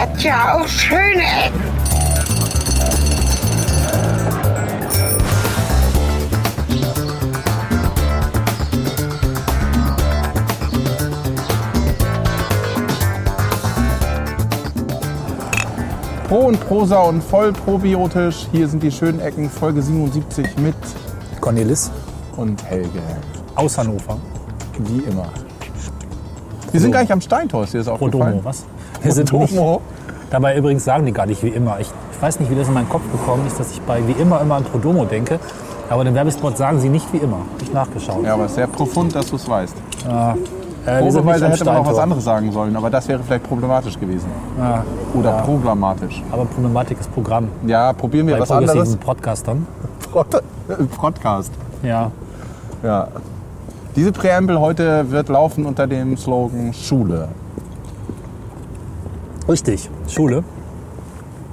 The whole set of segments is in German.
hat ja auch schöne Ecken. Pro und Prosa und voll probiotisch. Hier sind die schönen Ecken, Folge 77 mit Cornelis und Helge. aus Hannover. Wie immer. Wir sind gar nicht am Steintor, ist dir das aufgefallen? Prodomo, was? Wir sind nicht. Prodomo. Dabei übrigens sagen die gar nicht wie immer. Ich, ich weiß nicht, wie das in meinen Kopf gekommen ist, dass ich bei wie immer immer an Prodomo denke. Aber den Werbespot sagen sie nicht wie immer. Ich nachgeschaut. Ja, aber es ist sehr profund, dass du es weißt. Äh, nicht Probeweise am hätte man auch was anderes sagen sollen, aber das wäre vielleicht problematisch gewesen. Ja, Oder programmatisch. aber Problematik ist Programm. Ja, probieren wir Bei was anderes. Podcastern. Pod äh, Podcast. Ja. Ja. Diese Präambel heute wird laufen unter dem Slogan Schule. Richtig. Schule.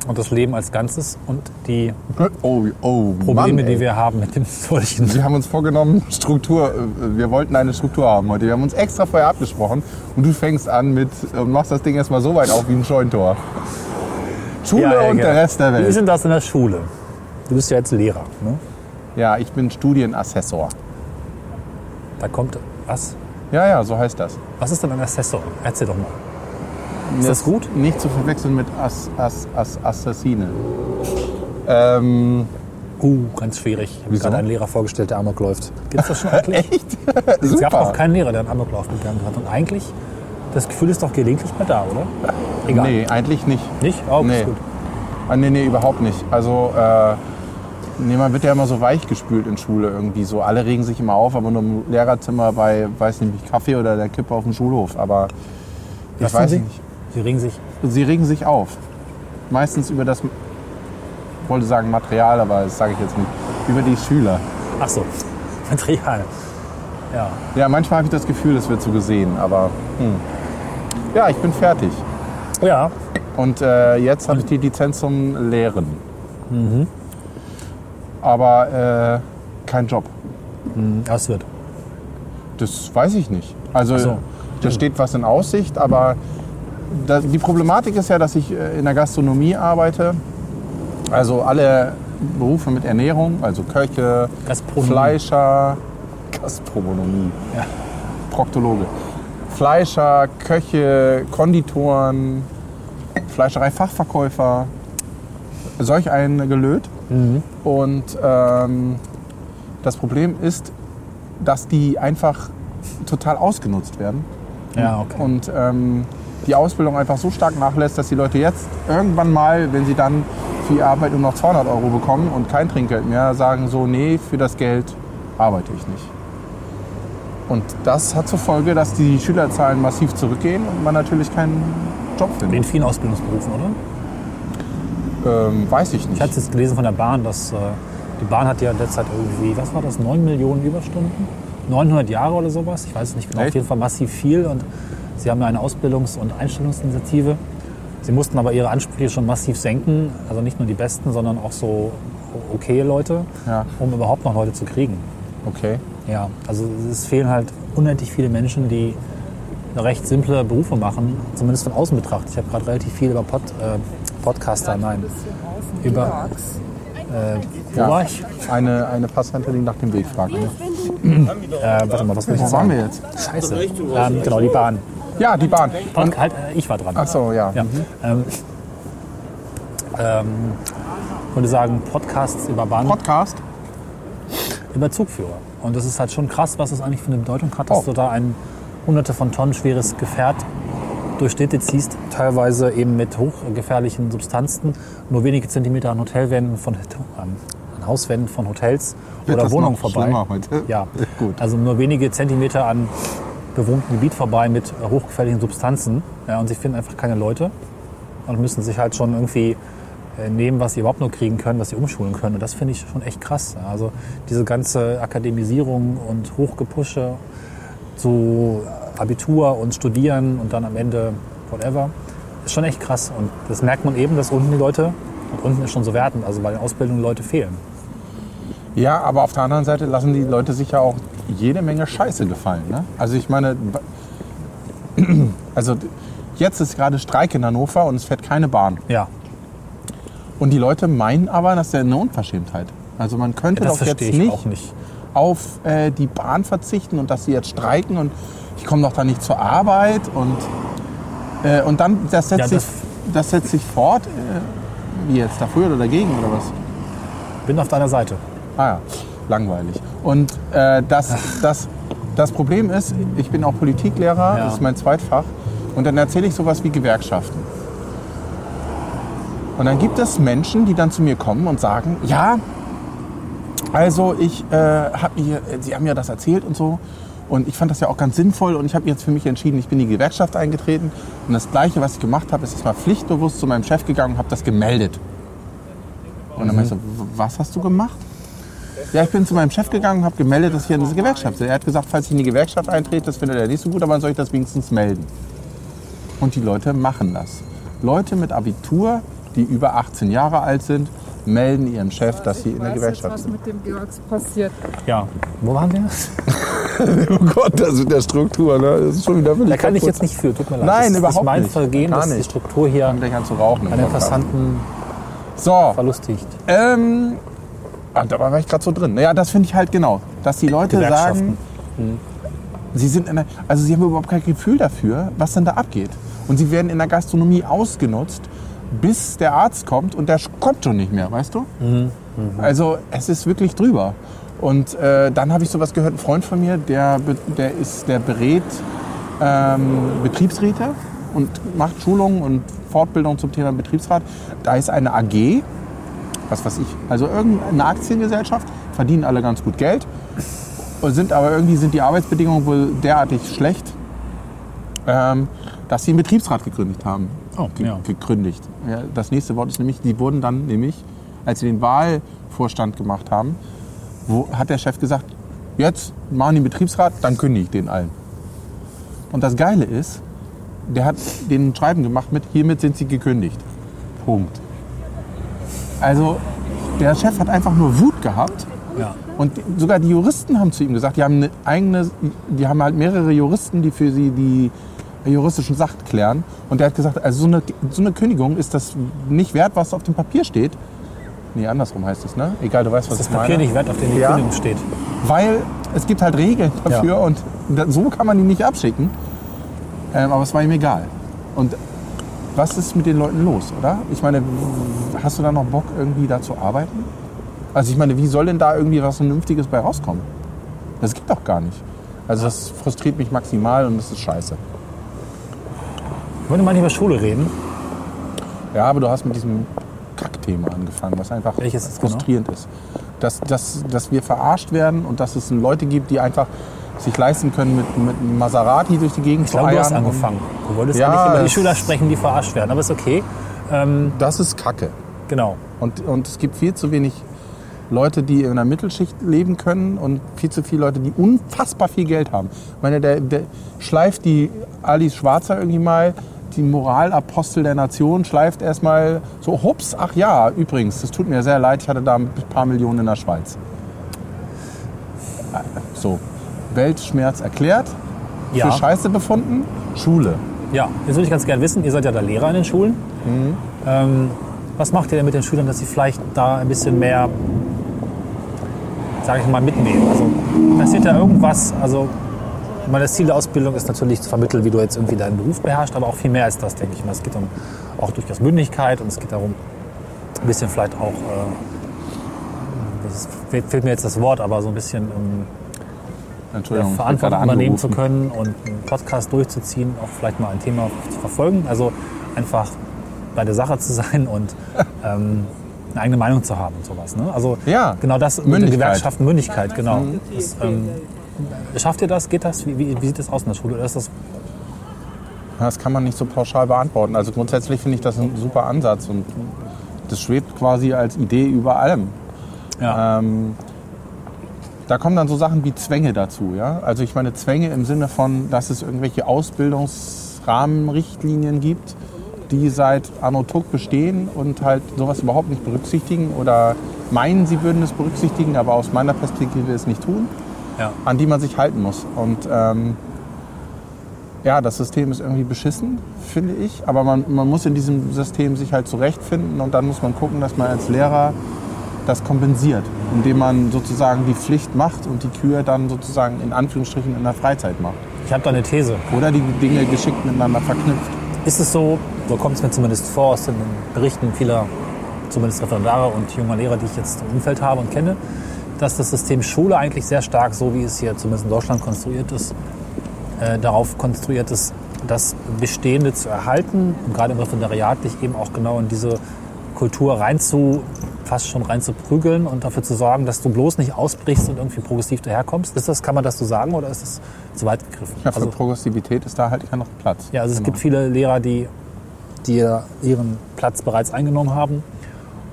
Und das Leben als Ganzes und die Oh, oh Probleme, Mann, die wir haben mit dem solchen. Wir haben uns vorgenommen, Struktur, äh, wir wollten eine Struktur haben heute. Wir haben uns extra vorher abgesprochen und du fängst an mit und machst das Ding erstmal so weit auf wie ein Scheuntor. Schule Ja, und der gerne. Rest der Wie ist Welt. denn das in der Schule? Du bist ja jetzt Lehrer. Ne? Ja, ich bin Studienassessor. Da kommt was? Ja, ja, so heißt das. Was ist denn ein Assessor? Erzähl doch mal. Ist das gut? Nicht zu verwechseln mit Ass, Ass, Ass, Assassine. Ähm, Uh, ganz schwierig. Ich habe Wieso? gerade einen Lehrer vorgestellt, der Amok läuft. Gibt's das schon eigentlich? echt? Es gab Super. auch keinen Lehrer, der einen Amoklauf begangen hat. Und eigentlich, das Gefühl ist doch gelegentlich mal da, oder? Egal. Nee, eigentlich nicht. Nicht? Oh, Nee. ist gut. Ah, nee, nee, überhaupt nicht. Also, äh, nee, man wird ja immer so weich gespült in Schule irgendwie. So, alle regen sich immer auf, aber nur im Lehrerzimmer bei, weiß nicht, Kaffee oder der Kippe auf dem Schulhof. Aber ich weiß Sie? nicht. Sie regen sich. Sie regen sich auf. Meistens über das, ich wollte sagen Material, aber das sage ich jetzt nicht. Über die Schüler. Ach so, Material. Ja. Ja, manchmal habe ich das Gefühl, es wird so gesehen, aber hm. ja, ich bin fertig. Ja, Und äh, jetzt habe ich die Lizenz zum Lehren. Mhm. Aber äh, kein Job. das wird. Das weiß ich nicht. Also so. da steht was in Aussicht, aber die Problematik ist ja, dass ich äh, in der Gastronomie arbeite. Also alle Berufe mit Ernährung, also Köche, Gastronomie. Fleischer, Gastronomie, Ja. Proktologe. Fleischer, Köche, Konditoren, Fleischereifachverkäufer, solch ein Gelöt. Mhm. Und ähm, das Problem ist, dass die einfach total ausgenutzt werden. Ja, okay. Und ähm, die Ausbildung einfach so stark nachlässt, dass die Leute jetzt irgendwann mal, wenn sie dann für ihre Arbeit nur noch 200 Euro bekommen und kein Trinkgeld mehr, sagen so, nee, für das Geld arbeite ich nicht. Und das hat zur Folge, dass die Schülerzahlen massiv zurückgehen und man natürlich keinen Job In findet. vielen Ausbildungsberufen, oder? Ähm, weiß ich Ich nicht. hatte jetzt gelesen von der Bahn, dass äh, die Bahn hat ja derzeit irgendwie, was war das, 9 Millionen Überstunden? 900 Jahre oder sowas? Ich weiß es nicht genau. Echt? Auf jeden Fall massiv viel. Und sie haben ja eine Ausbildungs- und Einstellungsinitiative. Sie mussten aber ihre Ansprüche schon massiv senken. Also nicht nur die Besten, sondern auch so okay Leute, Ja. um überhaupt noch Leute zu kriegen. Okay. Ja, also es fehlen halt unendlich viele Menschen, die recht simple Berufe machen, zumindest von außen betrachtet. Ich habe gerade relativ viel über Pod, äh, Podcaster, nein, über... Äh, wo Ja. war ich? Eine, eine Passantin, die nach dem Weg fragt. Ne? Äh, warte mal, was will ich Wo jetzt waren sagen? wir jetzt? Scheiße. Ähm, genau, die Bahn. Ja, die Bahn. Pod halt, äh, ich war dran. Ach so, ja. Ja. Ähm, ähm, ich würde sagen, Podcasts über Bahn, Podcast? über Zugführer. Und das ist halt schon krass, was das eigentlich für eine Bedeutung hat, dass Oh. du da ein hunderte von Tonnen schweres Gefährt durch Städte ziehst, teilweise eben mit hochgefährlichen Substanzen, nur wenige Zentimeter an Hotelwänden von an Hauswänden von Hotels Wird oder Wohnungen vorbei. heute? Ja, Gut. Also nur wenige Zentimeter an bewohntem Gebiet vorbei mit äh, hochgefährlichen Substanzen. Ja, und sie finden einfach keine Leute und müssen sich halt schon irgendwie äh, nehmen, was sie überhaupt nur kriegen können, was sie umschulen können. Und das finde ich schon echt krass. Also diese ganze Akademisierung und Hochgepusche zu Abitur und Studieren und dann am Ende whatever, ist schon echt krass. Und das merkt man eben, dass unten die Leute, und unten ist schon so wertend, also bei den Ausbildungen Leute fehlen. Ja, aber auf der anderen Seite lassen die Leute sich ja auch jede Menge Scheiße gefallen. Ne? Also ich meine, also Jetzt ist gerade Streik in Hannover und es fährt keine Bahn. Ja, Und die Leute meinen aber, das ist eine Unverschämtheit. Also man könnte das doch jetzt nicht, nicht. auf äh, die Bahn verzichten und dass sie jetzt streiken und ich komme doch da nicht zur Arbeit und, äh, und dann, das setzt, Ja, sich, das- das setzt sich fort, äh, wie jetzt, dafür oder dagegen oder was? Bin auf deiner Seite. Ah ja, langweilig. Und äh, das, das, das Problem ist, ich bin auch Politiklehrer, Ja. das ist mein Zweitfach, und dann erzähle ich sowas wie Gewerkschaften. Und dann gibt es Menschen, die dann zu mir kommen und sagen, ja, also ich äh, habe mir, Sie haben ja das erzählt und so. Und ich fand das ja auch ganz sinnvoll und ich habe jetzt für mich entschieden, ich bin in die Gewerkschaft eingetreten. Und das Gleiche, was ich gemacht habe, ist erstmal pflichtbewusst zu meinem Chef gegangen und habe das gemeldet. Und dann meinte ich so, "W- was hast du gemacht? Ja, ich bin zu meinem Chef gegangen und habe gemeldet, dass ich in diese Gewerkschaft bin. Er hat gesagt, falls ich in die Gewerkschaft eintrete, das findet er nicht so gut, aber dann soll ich das wenigstens melden. Und die Leute machen das. Leute mit Abitur, die über 18 Jahre alt sind, melden ihrem Chef, dass sie in der Gewerkschaft was sind. mit dem Georgs passiert. Ja, wo waren wir? Oh Gott, das ist der Struktur, ne? Das ist schon wieder Da kann ich jetzt nicht für, tut mir leid. Nein, das ist überhaupt nicht mein nicht. Vergehen, Gar dass die nicht. Struktur hier an zu rauchen. im einen Podcast. interessanten So, verlustigt. ähm, ah, da war ich gerade so drin. Naja, das finde ich halt genau, dass die Leute sagen, Gewerkschaften. sie sind in der, also sie haben überhaupt kein Gefühl dafür, was denn da abgeht. Und sie werden in der Gastronomie ausgenutzt, bis der Arzt kommt und der kommt schon nicht mehr, weißt du? Also es ist wirklich drüber. Und äh, dann habe ich sowas gehört, ein Freund von mir, der, der, ist, der berät ähm, Betriebsräte und macht Schulungen und Fortbildung zum Thema Betriebsrat. Da ist eine AG, was weiß ich, also irgendeine Aktiengesellschaft, verdienen alle ganz gut Geld, sind aber irgendwie sind die Arbeitsbedingungen wohl derartig schlecht, ähm, dass sie einen Betriebsrat gegründet haben. Oh, Ge ja. Gekündigt. Ja, das nächste Wort ist nämlich, die wurden dann nämlich, als sie den Wahlvorstand gemacht haben, wo, hat der Chef gesagt, jetzt machen die einen Betriebsrat, dann kündige ich den allen. Und das Geile ist, der hat den Schreiben gemacht mit, hiermit sind sie gekündigt. Punkt. Also der Chef hat einfach nur Wut gehabt Ja. und sogar die Juristen haben zu ihm gesagt, die haben eine eigene, die haben halt mehrere Juristen, die für sie die juristischen Sachen klären. Und der hat gesagt, also so eine, so eine Kündigung ist das nicht wert, was auf dem Papier steht. Nee, andersrum heißt es, ne? Egal, du weißt, was Das ich Papier meine. nicht wert, auf dem die Ja. Kündigung steht. Weil es gibt halt Regeln dafür Ja. und so kann man die nicht abschicken. Ähm, aber es war ihm egal. Und was ist mit den Leuten los, oder? Ich meine, hast du da noch Bock, irgendwie da zu arbeiten? Also ich meine, wie soll denn da irgendwie was Vernünftiges bei rauskommen? Das geht doch gar nicht. Also das frustriert mich maximal und das ist scheiße. Wollen wir mal nicht über Schule reden? Ja, aber du hast mit diesem Kackthema angefangen, was einfach Welches genau? frustrierend ist. Dass, dass, dass wir verarscht werden und dass es Leute gibt, die einfach sich leisten können, mit, mit einem Maserati durch die Gegend Ich zu glaube, du hast eiern. angefangen. Du wolltest Ja, eigentlich über die Schüler sprechen, die verarscht werden. Aber ist okay. Ähm, Das ist Kacke. genau. Und, und es gibt viel zu wenig Leute, die in der Mittelschicht leben können und viel zu viele Leute, die unfassbar viel Geld haben. Ich meine, der, der schleift die Alice Schwarzer irgendwie mal, die Moralapostel der Nation, schleift erstmal so, hups, ach ja, übrigens, das tut mir sehr leid, ich hatte da ein paar Millionen in der Schweiz. So, Weltschmerz erklärt, Ja. für Scheiße befunden, Schule. Ja, jetzt würde ich ganz gerne wissen, ihr seid ja da Lehrer in den Schulen. Mhm. Ähm, was macht ihr denn mit den Schülern, dass sie vielleicht da ein bisschen mehr, sage ich mal, mitnehmen? Also passiert da irgendwas? Also ich meine, das Ziel der Ausbildung ist natürlich zu vermitteln, wie du jetzt irgendwie deinen Beruf beherrschst, aber auch viel mehr als das, denke ich mal. Es geht um auch durchaus Mündigkeit und es geht darum, ein bisschen vielleicht auch, äh, das fehlt, mir jetzt das Wort, aber so ein bisschen bin Verantwortung gerade übernehmen zu können und einen Podcast durchzuziehen, auch vielleicht mal ein Thema zu verfolgen. Also einfach bei der Sache zu sein und ähm, eine eigene Meinung zu haben und sowas. Ne? Also Ja, genau das mit. Gewerkschaften, Mündigkeit, genau. Das, ähm, schafft ihr das? Geht das? Wie, wie, wie sieht das aus in der Schule? Oder ist das, Das kann man nicht so pauschal beantworten. Also grundsätzlich finde ich das ein super Ansatz und das schwebt quasi als Idee über allem. ja, Ähm, da kommen dann so Sachen wie Zwänge dazu. Ja? Also ich meine Zwänge im Sinne von, dass es irgendwelche Ausbildungsrahmenrichtlinien gibt, die seit Anno Tuck bestehen und halt sowas überhaupt nicht berücksichtigen oder meinen, sie würden es berücksichtigen, aber aus meiner Perspektive es nicht tun ja. an die man sich halten muss. Und ähm, ja, das System ist irgendwie beschissen, finde ich. Aber man, man muss in diesem System sich halt zurechtfinden und dann muss man gucken, dass man als Lehrer das kompensiert, indem man sozusagen die Pflicht macht und die Kür dann sozusagen in Anführungsstrichen in der Freizeit macht. Ich habe da eine These. Oder die Dinge geschickt miteinander verknüpft. Ist es so, so kommt es mir zumindest vor aus den Berichten vieler, zumindest Referendare und junger Lehrer, die ich jetzt im Umfeld habe und kenne, dass das System Schule eigentlich sehr stark, so wie es hier zumindest in Deutschland konstruiert ist, äh, darauf konstruiert ist, das Bestehende zu erhalten und gerade im Referendariat dich eben auch genau in diese Kultur rein zu, fast schon rein zu prügeln und dafür zu sorgen, dass du bloß nicht ausbrichst und irgendwie progressiv daherkommst. Ist das, kann man das so sagen oder ist das zu weit gegriffen? Ja, für Also- Progressivität ist da halt kein noch Platz. ja, also es Genau. gibt viele Lehrer, die, die ihren Platz bereits eingenommen haben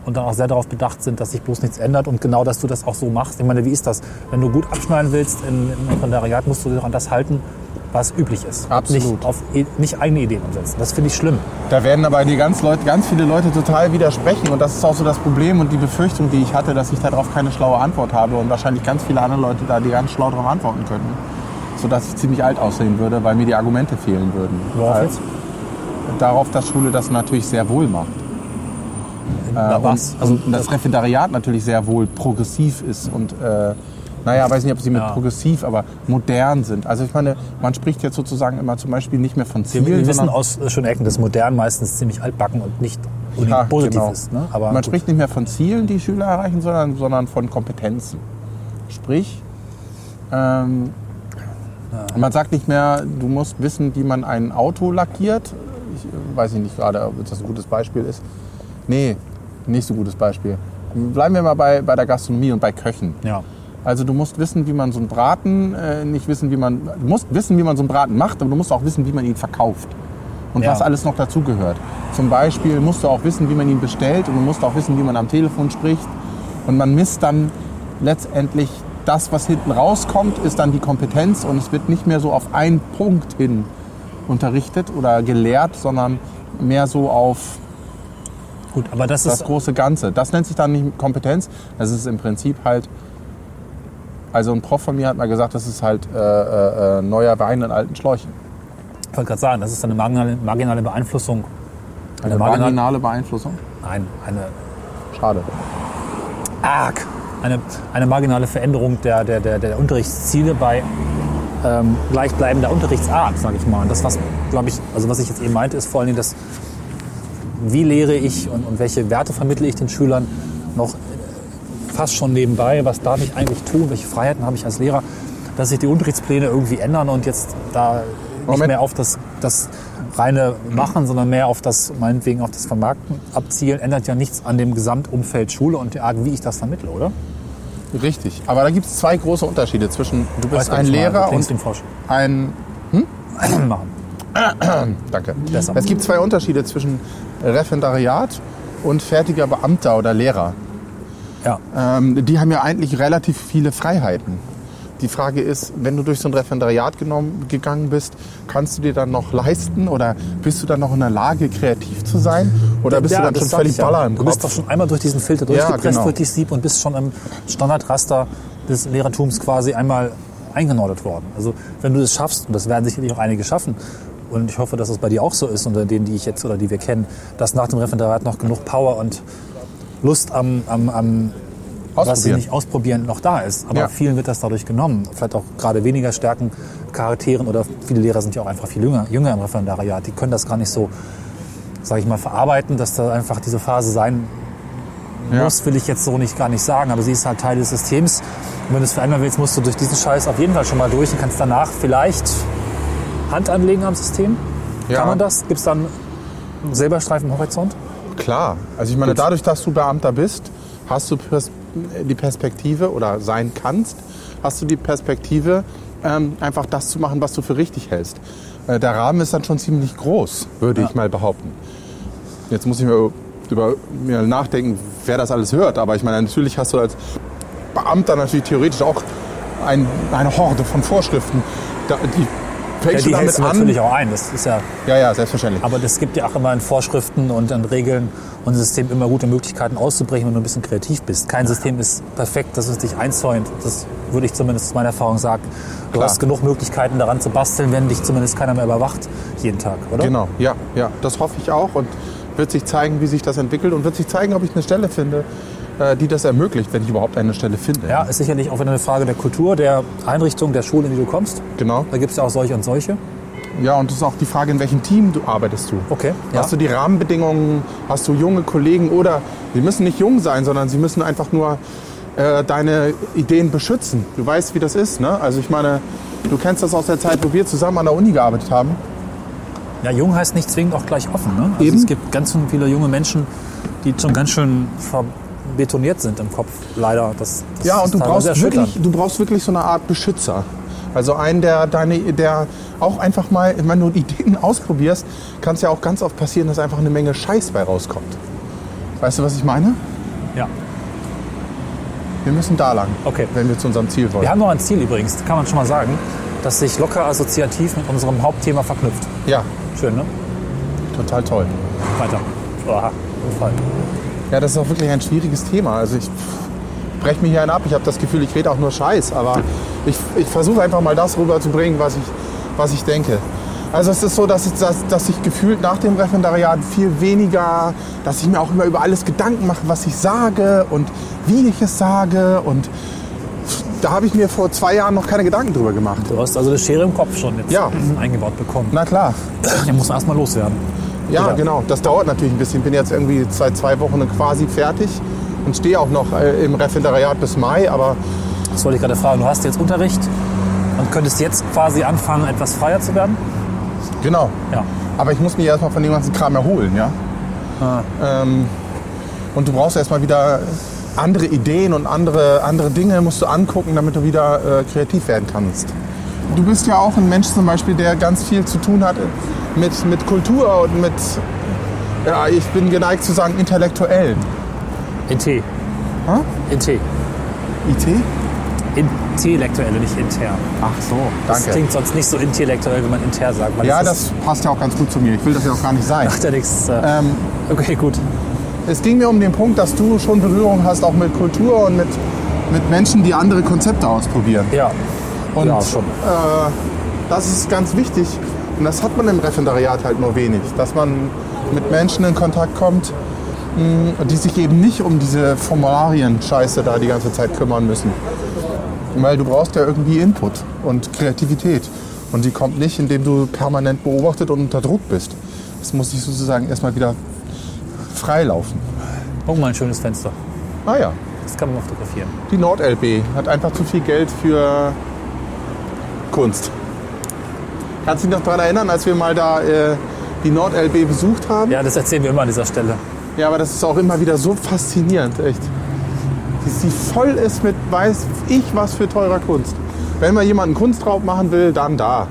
und dann auch sehr darauf bedacht sind, dass sich bloß nichts ändert und genau, dass du das auch so machst. Ich meine, wie ist das? Wenn du gut abschneiden willst im Referendariat, musst du dich auch an das halten, was üblich ist. Absolut. Nicht, auf, e- nicht eigene Ideen umsetzen. Das finde ich schlimm. Da werden aber die ganz, Leute, ganz viele Leute total widersprechen. Und das ist auch so das Problem und die Befürchtung, die ich hatte, dass ich darauf keine schlaue Antwort habe und wahrscheinlich ganz viele andere Leute da, die ganz schlau darauf antworten könnten. Sodass ich ziemlich alt aussehen würde, weil mir die Argumente fehlen würden. Worauf jetzt? Darauf, dass Schule das natürlich sehr wohl macht. Äh, was? Und, Also, und das Referendariat natürlich sehr wohl progressiv ist und äh, naja, weiß nicht, ob sie mit Ja. progressiv, aber modern sind. Also ich meine, man spricht jetzt sozusagen immer zum Beispiel nicht mehr von Zielen, wir wissen aus äh, schönen Ecken, dass modern meistens ziemlich altbacken und nicht Ja, positiv genau. ist. Ne? Aber man gut. spricht nicht mehr von Zielen, die Schüler erreichen, sondern, sondern von Kompetenzen. Sprich, ähm, man sagt nicht mehr, du musst wissen, wie man ein Auto lackiert. Ich äh, weiß nicht gerade, ob das ein gutes Beispiel ist. Nee, nicht so gutes Beispiel. Bleiben wir mal bei, bei der Gastronomie und bei Köchen. ja. Also du musst wissen, wie man so einen Braten, äh, nicht wissen, wie man, du musst wissen, wie man so einen Braten macht, aber du musst auch wissen, wie man ihn verkauft. Und Ja. was alles noch dazugehört. Zum Beispiel musst du auch wissen, wie man ihn bestellt und du musst auch wissen, wie man am Telefon spricht. Und man misst dann letztendlich das, was hinten rauskommt, ist dann die Kompetenz und es wird nicht mehr so auf einen Punkt hin unterrichtet oder gelehrt, sondern mehr so auf Gut, aber das, das große Ganze. Das nennt sich dann nicht Kompetenz. Das ist im Prinzip halt. Also ein Prof von mir hat mal gesagt, das ist halt äh, äh, äh, neuer Wein in alten Schläuchen. Ich wollte gerade sagen, das ist eine marginale, marginale Beeinflussung. Eine marginale Beeinflussung. Nein, eine Schade. arg. Eine, eine marginale Veränderung der, der, der, der Unterrichtsziele bei ähm, gleichbleibender Unterrichtsart, sage ich mal. Und das, was, glaube ich, also was ich jetzt eben meinte, ist vor allen Dingen das, wie lehre ich und, und welche Werte vermittle ich den Schülern fast schon nebenbei, was darf ich eigentlich tun, welche Freiheiten habe ich als Lehrer, dass sich die Unterrichtspläne irgendwie ändern und jetzt da nicht Moment. mehr auf das, das reine Machen, sondern mehr auf das, meinetwegen auf das Vermarkten abzielen, ändert ja nichts an dem Gesamtumfeld Schule und der Art, wie ich das vermittle, oder? Richtig. Aber da gibt es zwei große Unterschiede zwischen, du bist Weißt ein? Lehrer und ein. Machen. Danke. Besser. Es gibt zwei Unterschiede zwischen Referendariat und fertiger Beamter oder Lehrer. Ja. Ähm, die haben ja eigentlich relativ viele Freiheiten. Die Frage ist, wenn du durch so ein Referendariat genommen, gegangen bist, kannst du dir dann noch leisten oder bist du dann noch in der Lage, kreativ zu sein? Oder bist Ja, du dann das schon völlig ja. baller im Du Kopf? bist doch schon einmal durch diesen Filter Ja, durchgepresst, genau. durch die Sieb und bist schon im Standardraster des Lehrertums quasi einmal eingenordet worden. Also wenn du das schaffst, und das werden sicherlich auch einige schaffen, und ich hoffe, dass es bei dir auch so ist, unter denen, die ich jetzt oder die wir kennen, dass nach dem Referendariat noch genug Power und Lust am, am, am was sie Ausprobieren. nicht ausprobieren, noch da ist. Aber Ja. vielen wird das dadurch genommen. Vielleicht auch gerade weniger Stärken Charakteren oder viele Lehrer sind ja auch einfach viel jünger, jünger im Referendariat. Die können das gar nicht so, sage ich mal, verarbeiten, dass da einfach diese Phase sein Ja. muss, will ich jetzt so nicht gar nicht sagen. Aber sie ist halt Teil des Systems. Und wenn du es verändern willst, musst du durch diesen Scheiß auf jeden Fall schon mal durch und kannst danach vielleicht Hand anlegen am System. Ja. Kann man das? Gibt es dann einen Silberstreifen am Horizont? Klar. Also ich meine, dadurch, dass du Beamter bist, hast du pers die Perspektive oder sein kannst, hast du die Perspektive, ähm, einfach das zu machen, was du für richtig hältst. Äh, der Rahmen ist dann schon ziemlich groß, würde ich mal behaupten. Jetzt muss ich mir über mir nachdenken, wer das alles hört. Aber ich meine, natürlich hast du als Beamter natürlich theoretisch auch ein, eine Horde von Vorschriften, die Ja, fängst die du damit an. natürlich auch ein. Das ist ja, Ja, ja, selbstverständlich. aber es gibt ja auch immer in Vorschriften und in Regeln und System immer gute Möglichkeiten auszubrechen, wenn du ein bisschen kreativ bist. Kein System ist perfekt, dass es dich einzäunt. Das würde ich zumindest aus meiner Erfahrung sagen. Du Klar. hast genug Möglichkeiten daran zu basteln, wenn dich zumindest keiner mehr überwacht jeden Tag, oder? Genau, ja, ja, das hoffe ich auch und wird sich zeigen, wie sich das entwickelt und wird sich zeigen, ob ich eine Stelle finde, die das ermöglicht, wenn ich überhaupt eine Stelle finde. Ja, ist sicherlich auch wieder eine Frage der Kultur, der Einrichtung, der Schule, in die du kommst. Genau. Da gibt es ja auch solche und solche. Ja, und das ist auch die Frage, in welchem Team du arbeitest du. Okay. Ja. Hast du die Rahmenbedingungen, hast du junge Kollegen oder sie müssen nicht jung sein, sondern sie müssen einfach nur äh, deine Ideen beschützen. Du weißt, wie das ist, ne? Also ich meine, du kennst das aus der Zeit, wo wir zusammen an der Uni gearbeitet haben. Ja, jung heißt nicht zwingend auch gleich offen. Ne? Also Eben. Es gibt ganz viele junge Menschen, die schon ganz schön verbetoniert sind im Kopf, leider. Das, das Ja, und du brauchst, wirklich, du brauchst wirklich so eine Art Beschützer. Also einen, der deine, der auch einfach mal, wenn du Ideen ausprobierst, kann es ja auch ganz oft passieren, dass einfach eine Menge Scheiß bei rauskommt. Weißt du, was ich meine? Ja. Wir müssen da lang, Okay. wenn wir zu unserem Ziel wollen. Wir haben noch ein Ziel übrigens, kann man schon mal sagen, das sich locker assoziativ mit unserem Hauptthema verknüpft. Ja, Schön, ne? total toll. Weiter. Oha, Unfall. Ja, das ist auch wirklich ein schwieriges Thema. Also ich breche mich hier einen ab. Ich habe das Gefühl, ich rede auch nur Scheiß. Aber ich, ich versuche einfach mal das rüberzubringen, was ich, was ich denke. Also es ist so, dass ich, dass, dass ich gefühlt nach dem Referendariat viel weniger, dass ich mir auch immer über alles Gedanken mache, was ich sage und wie ich es sage. Und da habe ich mir vor zwei Jahren noch keine Gedanken drüber gemacht. Du hast also eine Schere im Kopf schon jetzt Ja. eingebaut bekommen. Na klar. Den muss man erstmal loswerden. Ja, Ja. genau. Das dauert natürlich ein bisschen. Ich bin jetzt irgendwie seit zwei Wochen quasi fertig und stehe auch noch äh, im Referendariat bis Mai. Aber Das wollte ich gerade fragen. Du hast jetzt Unterricht und könntest jetzt quasi anfangen, etwas freier zu werden? genau. Ja. Aber ich muss mich erstmal von dem ganzen Kram erholen, ja. Ähm, und du brauchst erstmal wieder andere Ideen und andere, andere Dinge musst du angucken, damit du wieder äh, kreativ werden kannst. Du bist ja auch ein Mensch zum Beispiel, der ganz viel zu tun hat mit, mit Kultur und mit, ja, ich bin geneigt zu sagen, Intellektuellen. In T. In T. IT? Intellektuelle, nicht inter. Ach so, Das danke. klingt sonst nicht so intellektuell, wenn man inter sagt. Ja, das passt ja auch ganz gut zu mir. Ich will das ja auch gar nicht sein. macht ja nichts. Äh, Ähm, okay, gut. es ging mir um den Punkt, dass du schon Berührung hast, auch mit Kultur und mit, mit Menschen, die andere Konzepte ausprobieren. Ja. Und ja, schon. Äh, das ist ganz wichtig. Und das hat man im Referendariat halt nur wenig. Dass man mit Menschen in Kontakt kommt, mh, die sich eben nicht um diese Formularien-Scheiße da die ganze Zeit kümmern müssen. Weil du brauchst ja irgendwie Input und Kreativität. Und die kommt nicht, indem du permanent beobachtet und unter Druck bist. Das muss sich sozusagen erstmal wieder freilaufen. Guck mal, ein schönes Fenster. Ah ja, Das kann man fotografieren. die NordLB hat einfach zu viel Geld für Kunst. Kannst du dich noch daran erinnern, als wir mal da äh, die NordLB besucht haben? Ja, das erzählen wir immer an dieser Stelle. Ja, aber das ist auch immer wieder so faszinierend, echt. Dass sie voll ist mit weiß ich was für teurer Kunst. Wenn mal jemand einen Kunstraub machen will, dann da.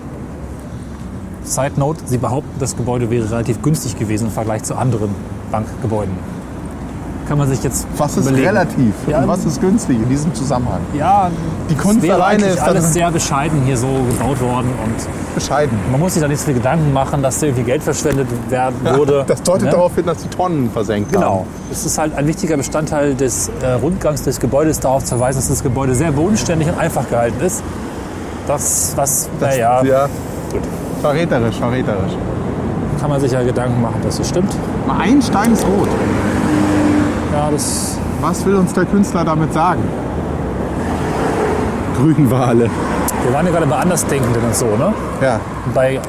Side Note, Sie behaupten, das Gebäude wäre relativ günstig gewesen im Vergleich zu anderen Bankgebäuden. Kann man sich jetzt Was ist überlegen. relativ Ja, und was ist günstig in diesem Zusammenhang? Ja, Die Kunst alleine ist alles sehr bescheiden hier so gebaut worden und Bescheiden. man muss sich da nicht so viel Gedanken machen, dass da irgendwie Geld verschwendet werden würde. Das deutet ne? darauf hin, dass die Tonnen versenkt Genau. haben. Es ist halt ein wichtiger Bestandteil des äh, Rundgangs des Gebäudes, darauf zu verweisen, dass das Gebäude sehr bodenständig und einfach gehalten ist. Das, was, naja, Ja, gut. verräterisch, verräterisch. kann man sich ja Gedanken machen, dass das stimmt. Mal ein Stein ist rot. Ja, das Was will uns der Künstler damit sagen? Grünwale. Wir waren ja gerade bei Andersdenkenden und so, ne? Ja, Bei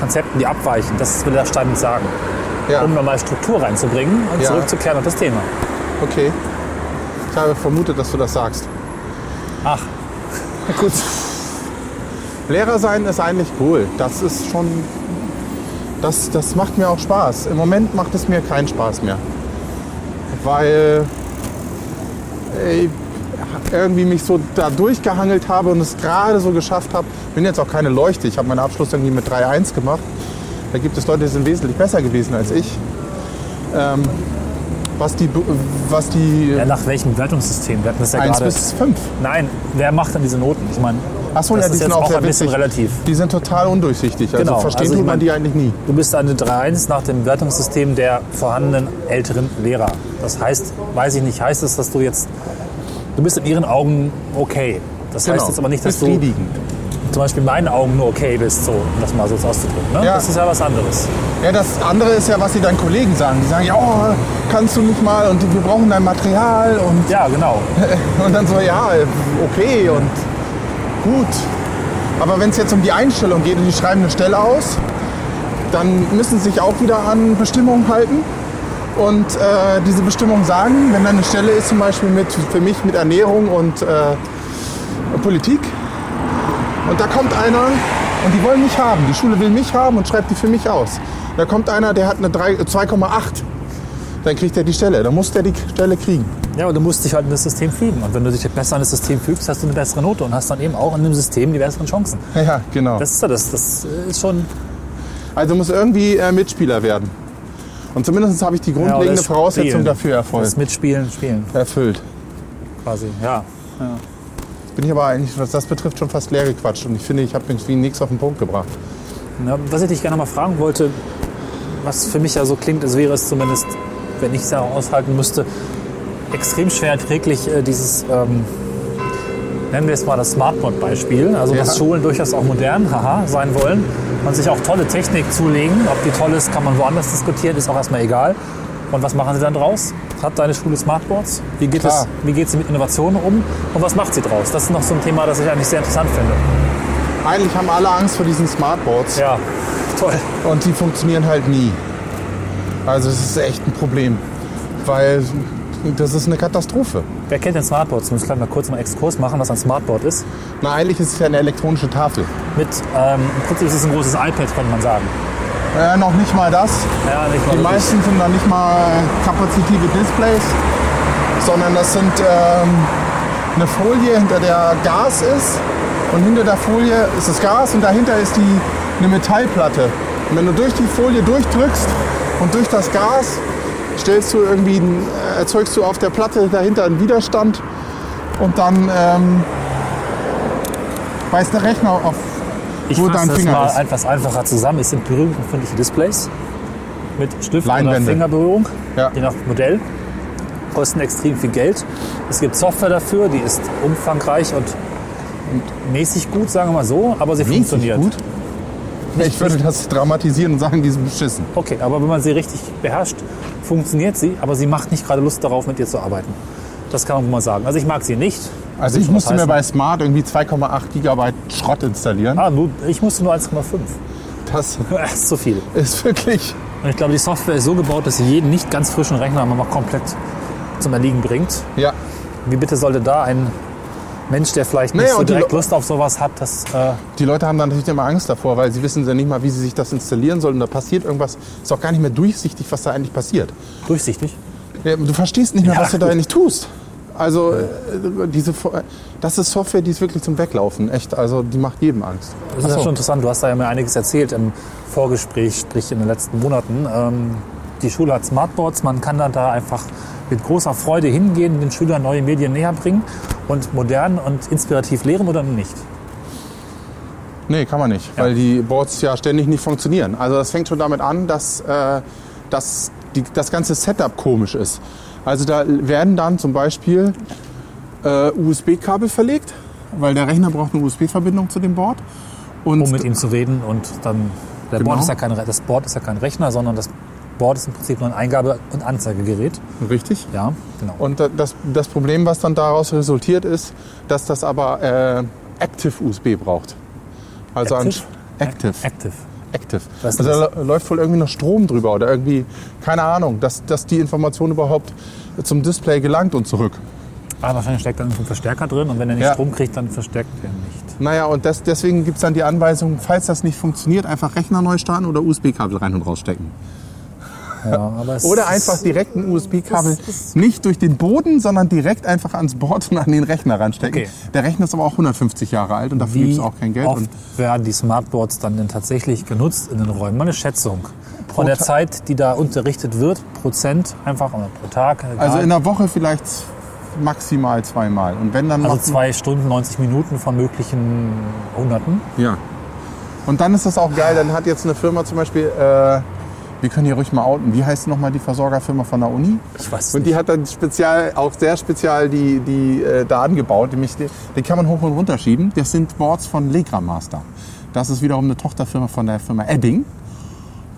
Konzepten, die abweichen. Das will der Stein uns sagen. ja, Um nochmal Struktur reinzubringen und Ja. zurückzukehren auf das Thema. okay. Ich habe vermutet, dass du das sagst. Ach, Gut. Lehrer sein ist eigentlich cool. Das ist schon. Das, das macht mir auch Spaß. Im Moment macht es mir keinen Spaß mehr. Weil ich irgendwie mich so da durchgehangelt habe und es gerade so geschafft habe. Bin jetzt auch keine Leuchte. Ich habe meinen Abschluss irgendwie mit 3,1 gemacht. Da gibt es Leute, die sind wesentlich besser gewesen als ich. Ähm, was die, was die ja, nach welchem Wertungssystem? Wir hatten das ja 1 gerade. bis 5. Nein, wer macht dann diese Noten? Ich meine, Achso, Das ja, die ist sind jetzt auch auch ein bisschen relativ. Die sind total undurchsichtig. Also Genau, verstehen also tut man die eigentlich nie. Du bist eine 3-1 nach dem Wertungssystem der vorhandenen älteren Lehrer. Das heißt, weiß ich nicht, heißt es, dass du jetzt, du bist in ihren Augen okay. Das heißt jetzt aber nicht, dass du Befriedigend. Zum Beispiel in meinen Augen nur okay bist, so, um das mal so auszudrücken. Ne? Ja. Das ist ja was anderes. Ja, das andere ist ja, was sie deinen Kollegen sagen. Die sagen, ja, oh, kannst du nicht mal und wir brauchen dein Material und, Ja, genau. und dann so, ja, okay und gut. Aber wenn es jetzt um die Einstellung geht und die schreiben eine Stelle aus, dann müssen sie sich auch wieder an Bestimmungen halten. Und äh, diese Bestimmungen sagen, wenn da eine Stelle ist, zum Beispiel mit, für mich mit Ernährung und äh, Politik, und da kommt einer und die wollen mich haben. Die Schule will mich haben und schreibt die für mich aus. Da kommt einer, der hat eine drei- 2,8. Dann kriegt er die Stelle. Dann muss der die Stelle kriegen. Ja, aber du musst dich halt in das System fügen. Und wenn du dich besser in das System fügst, hast du eine bessere Note und hast dann eben auch in dem System die besseren Chancen. Ja, genau. Das ist ja das. Das ist schon. Also muss irgendwie äh, Mitspieler werden. Und zumindest habe ich die Ja, grundlegende das Voraussetzung Spielen. dafür erfolgt, Das Mitspielen, Spielen erfüllt. quasi. Ja. Bin ich aber eigentlich, was das betrifft, schon fast leer gequatscht. Und ich finde, ich habe irgendwie nichts auf den Punkt gebracht. Ja, was ich dich gerne mal fragen wollte, was für mich ja so klingt, als wäre es zumindest, wenn ich es ja aushalten müsste, extrem schwer erträglich, äh, dieses, ähm, nennen wir es mal das Smartboard-Beispiel, also dass Ja. Schulen durchaus auch modern haha, sein wollen und sich auch tolle Technik zulegen. Ob die toll ist, kann man woanders diskutieren, ist auch erstmal egal. Und was machen sie dann draus? Hat deine Schule Smartboards? Wie geht, es, wie geht sie mit Innovationen um? Und was macht sie draus? Das ist noch so ein Thema, das ich eigentlich sehr interessant finde. Eigentlich haben alle Angst vor diesen Smartboards. Ja, toll. Und die funktionieren halt nie. Also es ist echt ein Problem. Weil das ist eine Katastrophe. Wer kennt denn Smartboards? Ich muss gleich mal kurz einen Exkurs machen, was ein Smartboard ist. Na, eigentlich ist es ja eine elektronische Tafel. Mit, ähm, im Prinzip ist es ein großes iPad, könnte man sagen. Äh, noch nicht mal das. Ja, nicht mal Die meisten sind dann nicht mal kapazitive Displays, sondern das sind ähm, eine Folie, hinter der Gas ist. Und hinter der Folie ist das Gas und dahinter ist die, eine Metallplatte. Und wenn du durch die Folie durchdrückst und durch das Gas stellst du irgendwie, äh, erzeugst du auf der Platte dahinter einen Widerstand und dann ähm, weist der Rechner auf, Ich wo dein das Finger mal ist. etwas einfacher zusammen. Es sind berührungsempfindliche Displays mit Stift oder Leinwände. Fingerberührung, Ja. je nach Modell. Kosten extrem viel Geld. Es gibt Software dafür, die ist umfangreich und, mäßig gut, sagen wir mal so, aber sie Mäßig funktioniert. gut. Ich würde das dramatisieren und sagen, die sind beschissen. Okay, aber wenn man sie richtig beherrscht, funktioniert sie, aber sie macht nicht gerade Lust darauf, mit ihr zu arbeiten. Das kann man mal sagen. Also ich mag sie nicht. Also ich musste mir bei Smart irgendwie 2,8 Gigabyte Schrott installieren. Ah, nur, ich musste nur 1,5. Das Das ist zu viel. ist wirklich. Und ich glaube, die Software ist so gebaut, dass sie jeden nicht ganz frischen Rechner mal komplett zum Erliegen bringt. Ja. Wie bitte sollte da ein Mensch, der vielleicht nicht Naja, so direkt Lust auf sowas hat, das äh, Die Leute haben dann natürlich immer Angst davor, weil sie wissen ja nicht mal, wie sie sich das installieren sollen. Da passiert irgendwas. Ist auch gar nicht mehr durchsichtig, was da eigentlich passiert. durchsichtig? Ja, du verstehst nicht mehr, Ja, was du da eigentlich tust. Also äh, diese, das ist Software, die ist wirklich zum Weglaufen. Echt. Also die macht jedem Angst. Das ist ja schon interessant. Du hast da ja mir einiges erzählt im Vorgespräch, sprich in den letzten Monaten. Ähm, die Schule hat Smartboards. Man kann dann da einfach mit großer Freude hingehen, den Schülern neue Medien näher bringen und modern und inspirativ lehren oder nicht. Nee, kann man nicht, weil die Boards ja ständig nicht funktionieren. Also das fängt schon damit an, dass, äh, dass die, das ganze Setup komisch ist. Also da werden dann zum Beispiel äh, USB-Kabel verlegt, weil der Rechner braucht eine USB-Verbindung zu dem Board. Und um mit ihm zu reden und dann der Genau. Board ist ja kein, das Board ist ja kein Rechner, sondern das Board ist im Prinzip nur ein Eingabe- und Anzeigegerät. richtig. Ja, genau. Und da- das, das Problem, was dann daraus resultiert, ist, dass das aber äh, Active USB braucht. Also Active? Active. Active. Active. Was Also da lä- läuft wohl irgendwie noch Strom drüber oder irgendwie, keine Ahnung, dass, dass die Information überhaupt zum Display gelangt und zurück. Ah, wahrscheinlich steckt dann ein Verstärker drin und wenn er nicht Ja. Strom kriegt, dann verstärkt er nicht. Naja, und das, deswegen gibt es dann die Anweisung, falls das nicht funktioniert, einfach Rechner neu starten oder USB-Kabel rein und rausstecken. Ja, Oder einfach direkt ein USB-Kabel nicht durch den Boden, sondern direkt einfach ans Board und an den Rechner ranstecken. Okay. Der Rechner ist aber auch 150 Jahre alt und dafür gibt es auch kein Geld. oft Und werden die Smartboards dann denn tatsächlich genutzt in den Räumen? Mal eine Schätzung. Von der Zeit, die da unterrichtet wird, Prozent einfach oder pro Tag. Egal. also in der Woche vielleicht maximal zweimal. Und wenn dann Also zwei Stunden, 90 Minuten von möglichen Hunderten. Ja. Und dann ist das auch geil, dann hat jetzt eine Firma zum Beispiel, äh, wir können hier ruhig mal outen, wie heißt nochmal die Versorgerfirma von der Uni? Ich weiß Und die hat dann spezial, auch sehr spezial die, die äh, da angebaut. Nämlich die, die kann man hoch und runter schieben. Das sind Boards von Legra Master. Das ist wiederum eine Tochterfirma von der Firma Edding.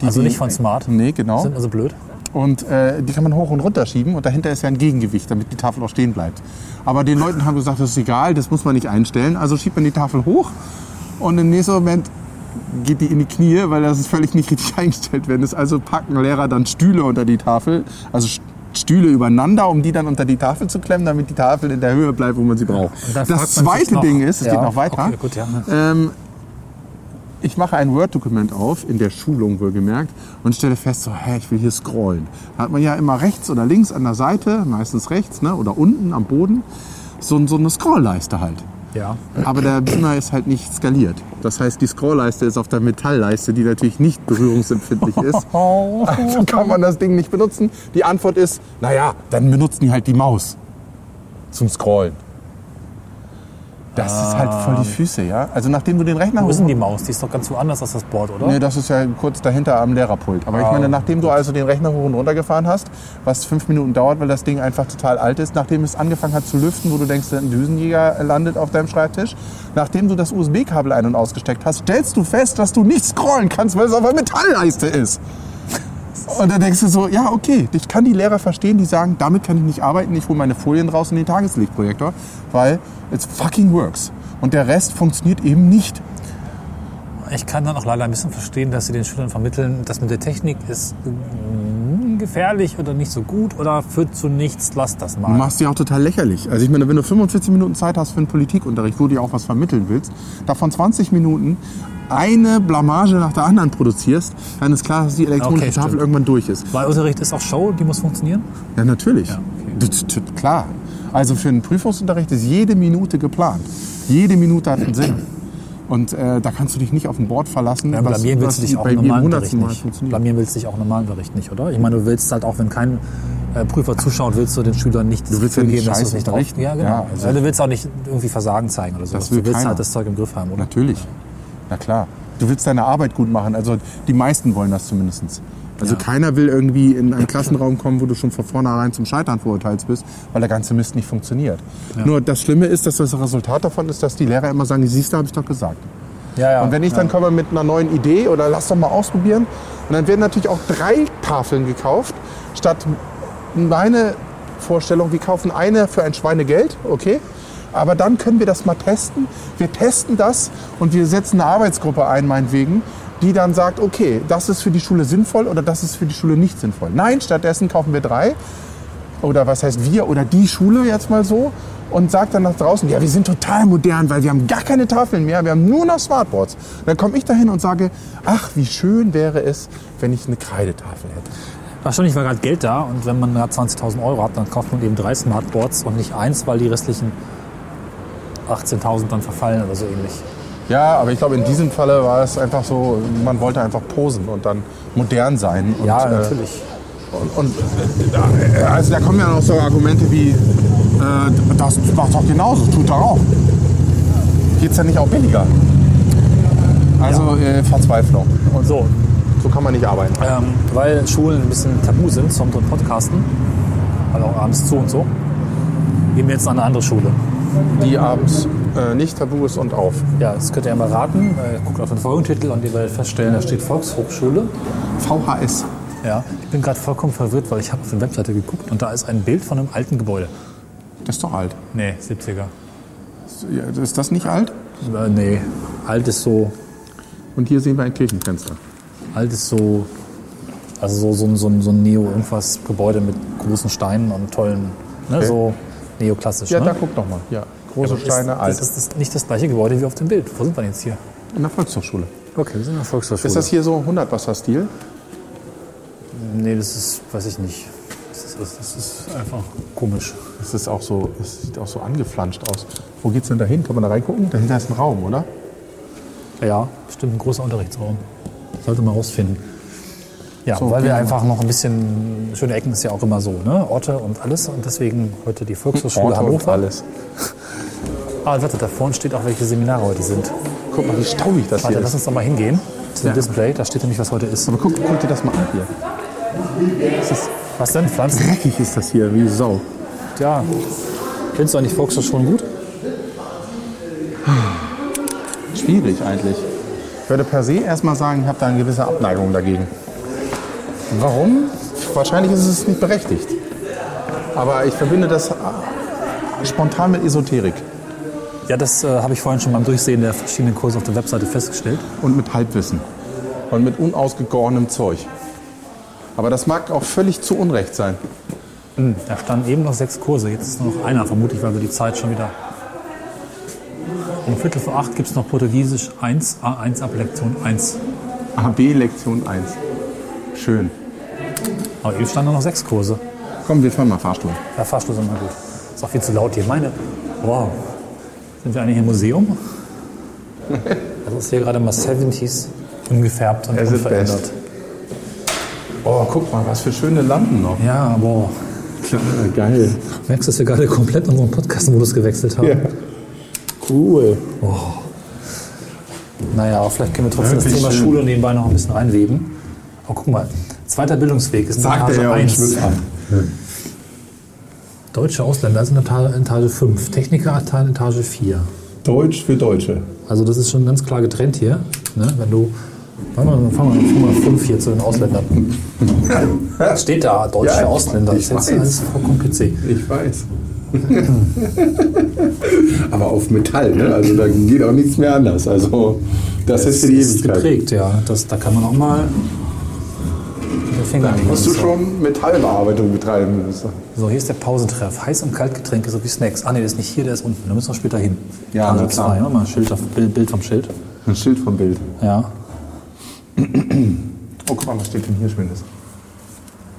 Also nicht von Smart. Nee, genau. Sind also blöd. Und äh, die kann man hoch und runter schieben und dahinter ist ja ein Gegengewicht, damit die Tafel auch stehen bleibt. Aber den Leuten haben gesagt, das ist egal, das muss man nicht einstellen. Also schiebt man die Tafel hoch und im nächsten Moment geht die in die Knie, weil das ist völlig nicht richtig eingestellt werden ist. Also packen Lehrer dann Stühle unter die Tafel, also St- Stühle übereinander, um die dann unter die Tafel zu klemmen, damit die Tafel in der Höhe bleibt, wo man sie braucht. Fragt Das zweite Ding ist, es Ja, geht noch weiter. Okay, gut, ja. Ähm, ich mache ein Word-Dokument auf, in der Schulung wohlgemerkt, und stelle fest, so, hä, ich will hier scrollen. Da hat man ja immer rechts oder links an der Seite, meistens rechts, ne, oder unten am Boden, so, so eine Scrollleiste halt. Ja. Aber der Beamer ist halt nicht skaliert. Das heißt, die Scrollleiste ist auf der Metallleiste, die natürlich nicht berührungsempfindlich ist. Also kann man das Ding nicht benutzen. Die Antwort ist, naja, dann benutzen die halt die Maus zum Scrollen. Das ist halt voll die Füße, ja. Also nachdem du den Rechner Wo ist denn die Maus? Die ist doch ganz woanders als das Board, oder? Nee, das ist ja kurz dahinter am Lehrerpult. Aber ich meine, nachdem du also den Rechner hoch und runter gefahren hast, was fünf Minuten dauert, weil das Ding einfach total alt ist, nachdem es angefangen hat zu lüften, wo du denkst, ein Düsenjäger landet auf deinem Schreibtisch, nachdem du das USB-Kabel ein- und ausgesteckt hast, stellst du fest, dass du nicht scrollen kannst, weil es auf einer Metallleiste ist. Und dann denkst du so, ja, okay, ich kann die Lehrer verstehen, die sagen, damit kann ich nicht arbeiten, ich hole meine Folien raus in den Tageslichtprojektor, weil it's fucking works. Und der Rest funktioniert eben nicht. Ich kann dann auch leider ein bisschen verstehen, dass sie den Schülern vermitteln, dass mit der Technik ist mm, gefährlich oder nicht so gut oder führt zu nichts, lass das Du mal. machst dich auch total lächerlich. Also ich meine, wenn du 45 Minuten Zeit hast für einen Politikunterricht, wo du dir auch was vermitteln willst, davon 20 Minuten eine Blamage nach der anderen produzierst, dann ist klar, dass die elektronische Okay, Tafel stimmt. irgendwann durch ist. Weil Unterricht ist auch Show, die muss funktionieren. Ja, natürlich. okay. Das- das- Klar. Also für einen Prüfungsunterricht ist jede Minute geplant. Jede Minute hat einen Sinn. Und äh, da kannst du dich nicht auf ein Board verlassen, Ja, blamieren willst du dich auch im normalen Bericht nicht. Blamieren willst du dich auch im normalen Bericht nicht, oder? Ich meine, du willst halt auch, wenn kein äh, Prüfer zuschaut, willst du den Schülern nicht das ja Gefühl geben, dass du es nicht drauf... Ja, genau. Ja, also- Ja, du willst auch nicht irgendwie Versagen zeigen oder so. Du willst keiner. halt das Zeug im Griff haben, oder? Natürlich. Na klar. Du willst deine Arbeit gut machen. Also die meisten wollen das zumindest. Also Ja. keiner will irgendwie in einen Klassenraum kommen, wo du schon von vornherein zum Scheitern verurteilt bist, weil der ganze Mist nicht funktioniert. Nur das Schlimme ist, dass das Resultat davon ist, dass die Lehrer immer sagen, siehst du, habe ich doch gesagt. Ja, ja. Und wenn ich dann komme mit einer neuen Idee oder lass doch mal ausprobieren, und dann werden natürlich auch drei Tafeln gekauft, statt meine Vorstellung, wir kaufen eine für ein Schweinegeld, okay? Aber dann können wir das mal testen. Wir testen das und wir setzen eine Arbeitsgruppe ein, meinetwegen, die dann sagt, okay, das ist für die Schule sinnvoll oder das ist für die Schule nicht sinnvoll. Nein, stattdessen kaufen wir drei oder was heißt wir oder die Schule jetzt mal so und sagt dann nach draußen, ja, wir sind total modern, weil wir haben gar keine Tafeln mehr, wir haben nur noch Smartboards. Dann komme ich dahin und sage, ach, wie schön wäre es, wenn ich eine Kreidetafel hätte. Wahrscheinlich war gerade Geld da und wenn man gerade 20.000 Euro hat, dann kauft man eben drei Smartboards und nicht eins, weil die restlichen 18.000 dann verfallen oder so ähnlich. Ja, aber ich glaube, in diesem Falle war es einfach so, man wollte einfach posen und dann modern sein. Und, Ja, äh, natürlich. Und, und äh, also da kommen ja noch so Argumente wie, äh, das macht doch genauso, tut doch auch. Geht's ja nicht auch billiger? Also äh, Verzweiflung. Und So, so kann man nicht arbeiten. ähm, weil Schulen ein bisschen tabu sind zum Podcasten, weil auch abends zu und so, gehen wir jetzt an eine andere Schule. Die abends äh, nicht tabu ist und auf. Ja, das könnt ihr ja mal raten. Äh, guckt auf den Folgentitel und ihr werdet feststellen, da steht Volkshochschule. VHS. Ja, ich bin gerade vollkommen verwirrt, weil ich habe auf die Webseite geguckt und da ist ein Bild von einem alten Gebäude. Das ist doch alt. Nee, 70er. Ja, Ist das nicht alt? Äh, nee, alt ist so, Und hier sehen wir ein Kirchenfenster. alt ist so, also so, so, ein- so, so ein Neo-irgendwas Gebäude mit großen Steinen und tollen, ne, Okay. so neoklassisch. Ja, ne? da guck doch mal. Ja, große Aber Steine, ist, alt. Das ist das nicht das gleiche Gebäude wie auf dem Bild. Wo sind wir jetzt hier? In der Volkshochschule. Okay, wir sind in der Volkshochschule. Ist das hier so 100-Wasser-Stil? Nee, das ist, weiß ich nicht. Das ist, das ist, einfach komisch. Es ist auch so, es sieht auch so angeflanscht aus. Wo geht's denn da hin? Kann man da reingucken? Dahinter ist ein Raum, oder? Ja, bestimmt ein großer Unterrichtsraum. Sollte man rausfinden. Ja, So, weil wir gehen einfach noch ein bisschen, schöne Ecken ist ja auch immer so, ne? Orte und alles. Und deswegen heute die Volkshochschule Orte und Hannover. alles. Ah, warte, da vorne steht auch, welche Seminare heute sind. Guck mal, wie staubig das Warte, hier lass ist. uns doch mal hingehen zu dem Ja. Display. Da steht nämlich, was heute ist. Aber guck, guck dir das mal an hier. Was denn? Pflanzen? Dreckig ist das hier, wie Sau. Ja. Findest du eigentlich Volkshochschulen gut? Schwierig eigentlich. Ich würde per se erstmal sagen, ich habe da eine gewisse Abneigung dagegen. Warum? Wahrscheinlich ist es nicht berechtigt. Aber ich verbinde das äh, spontan mit Esoterik Ja, das äh, habe ich vorhin schon beim Durchsehen der verschiedenen Kurse auf der Webseite festgestellt. und mit Halbwissen und mit unausgegorenem Zeug. Aber das mag auch völlig zu Unrecht sein. Da standen eben noch sechs Kurse, jetzt ist nur noch einer, vermutlich, weil wir die Zeit schon wieder. Um Viertel vor acht gibt es noch Portugiesisch 1, A1 ab Lektion 1. AB Lektion 1. Schön. Aber eben standen noch sechs Kurse. Komm, wir fahren mal Fahrstuhl. Ja, Fahrstuhl sind mal gut. Ist auch viel zu laut hier. Meine, wow. Sind wir eigentlich im Museum? Das ist hier gerade mal 70s ungefärbt und Es ist unverändert. best. Oh, guck mal, was für schöne Lampen noch. Ja, wow. geil. Merkst du, dass wir gerade komplett unseren Podcast-Modus gewechselt haben? Ja. Cool. Naja, aber vielleicht können wir trotzdem das Wirklich Thema schön. Schule nebenbei noch ein bisschen reinweben. Aber guck mal, zweiter Bildungsweg ist Sagt Etage er ja und 1. schwimmt an. Deutsche Ausländer sind in Etage, Etage 5, Techniker in Etage 4. Deutsch für Deutsche. Also das ist schon ganz klar getrennt hier. Ne? Wenn du, fangen wir mal, fang mal 5 hier zu den Ausländern. Was steht da? Deutsche Ja, ich- Ausländer. ich das ist alles vollkommen PC. Ich weiß. Aber auf Metall, ne? Also da geht auch nichts mehr anders. Also das ist für die ist Ewigkeit. geprägt, ja. Das, da kann man auch mal Finger anlegen. Musst du schon Metallbearbeitung betreiben. So, hier ist der Pausentreff. Heiß- und Kaltgetränke sowie Snacks. Ah, nee, der ist nicht hier, der ist unten. Da müssen wir später hin. Ja, also zwei. Ja, mal ein Schild, Bild, vom Schild. Ein Schild vom Bild. Ja. Oh, guck mal, was steht denn hier Schönes?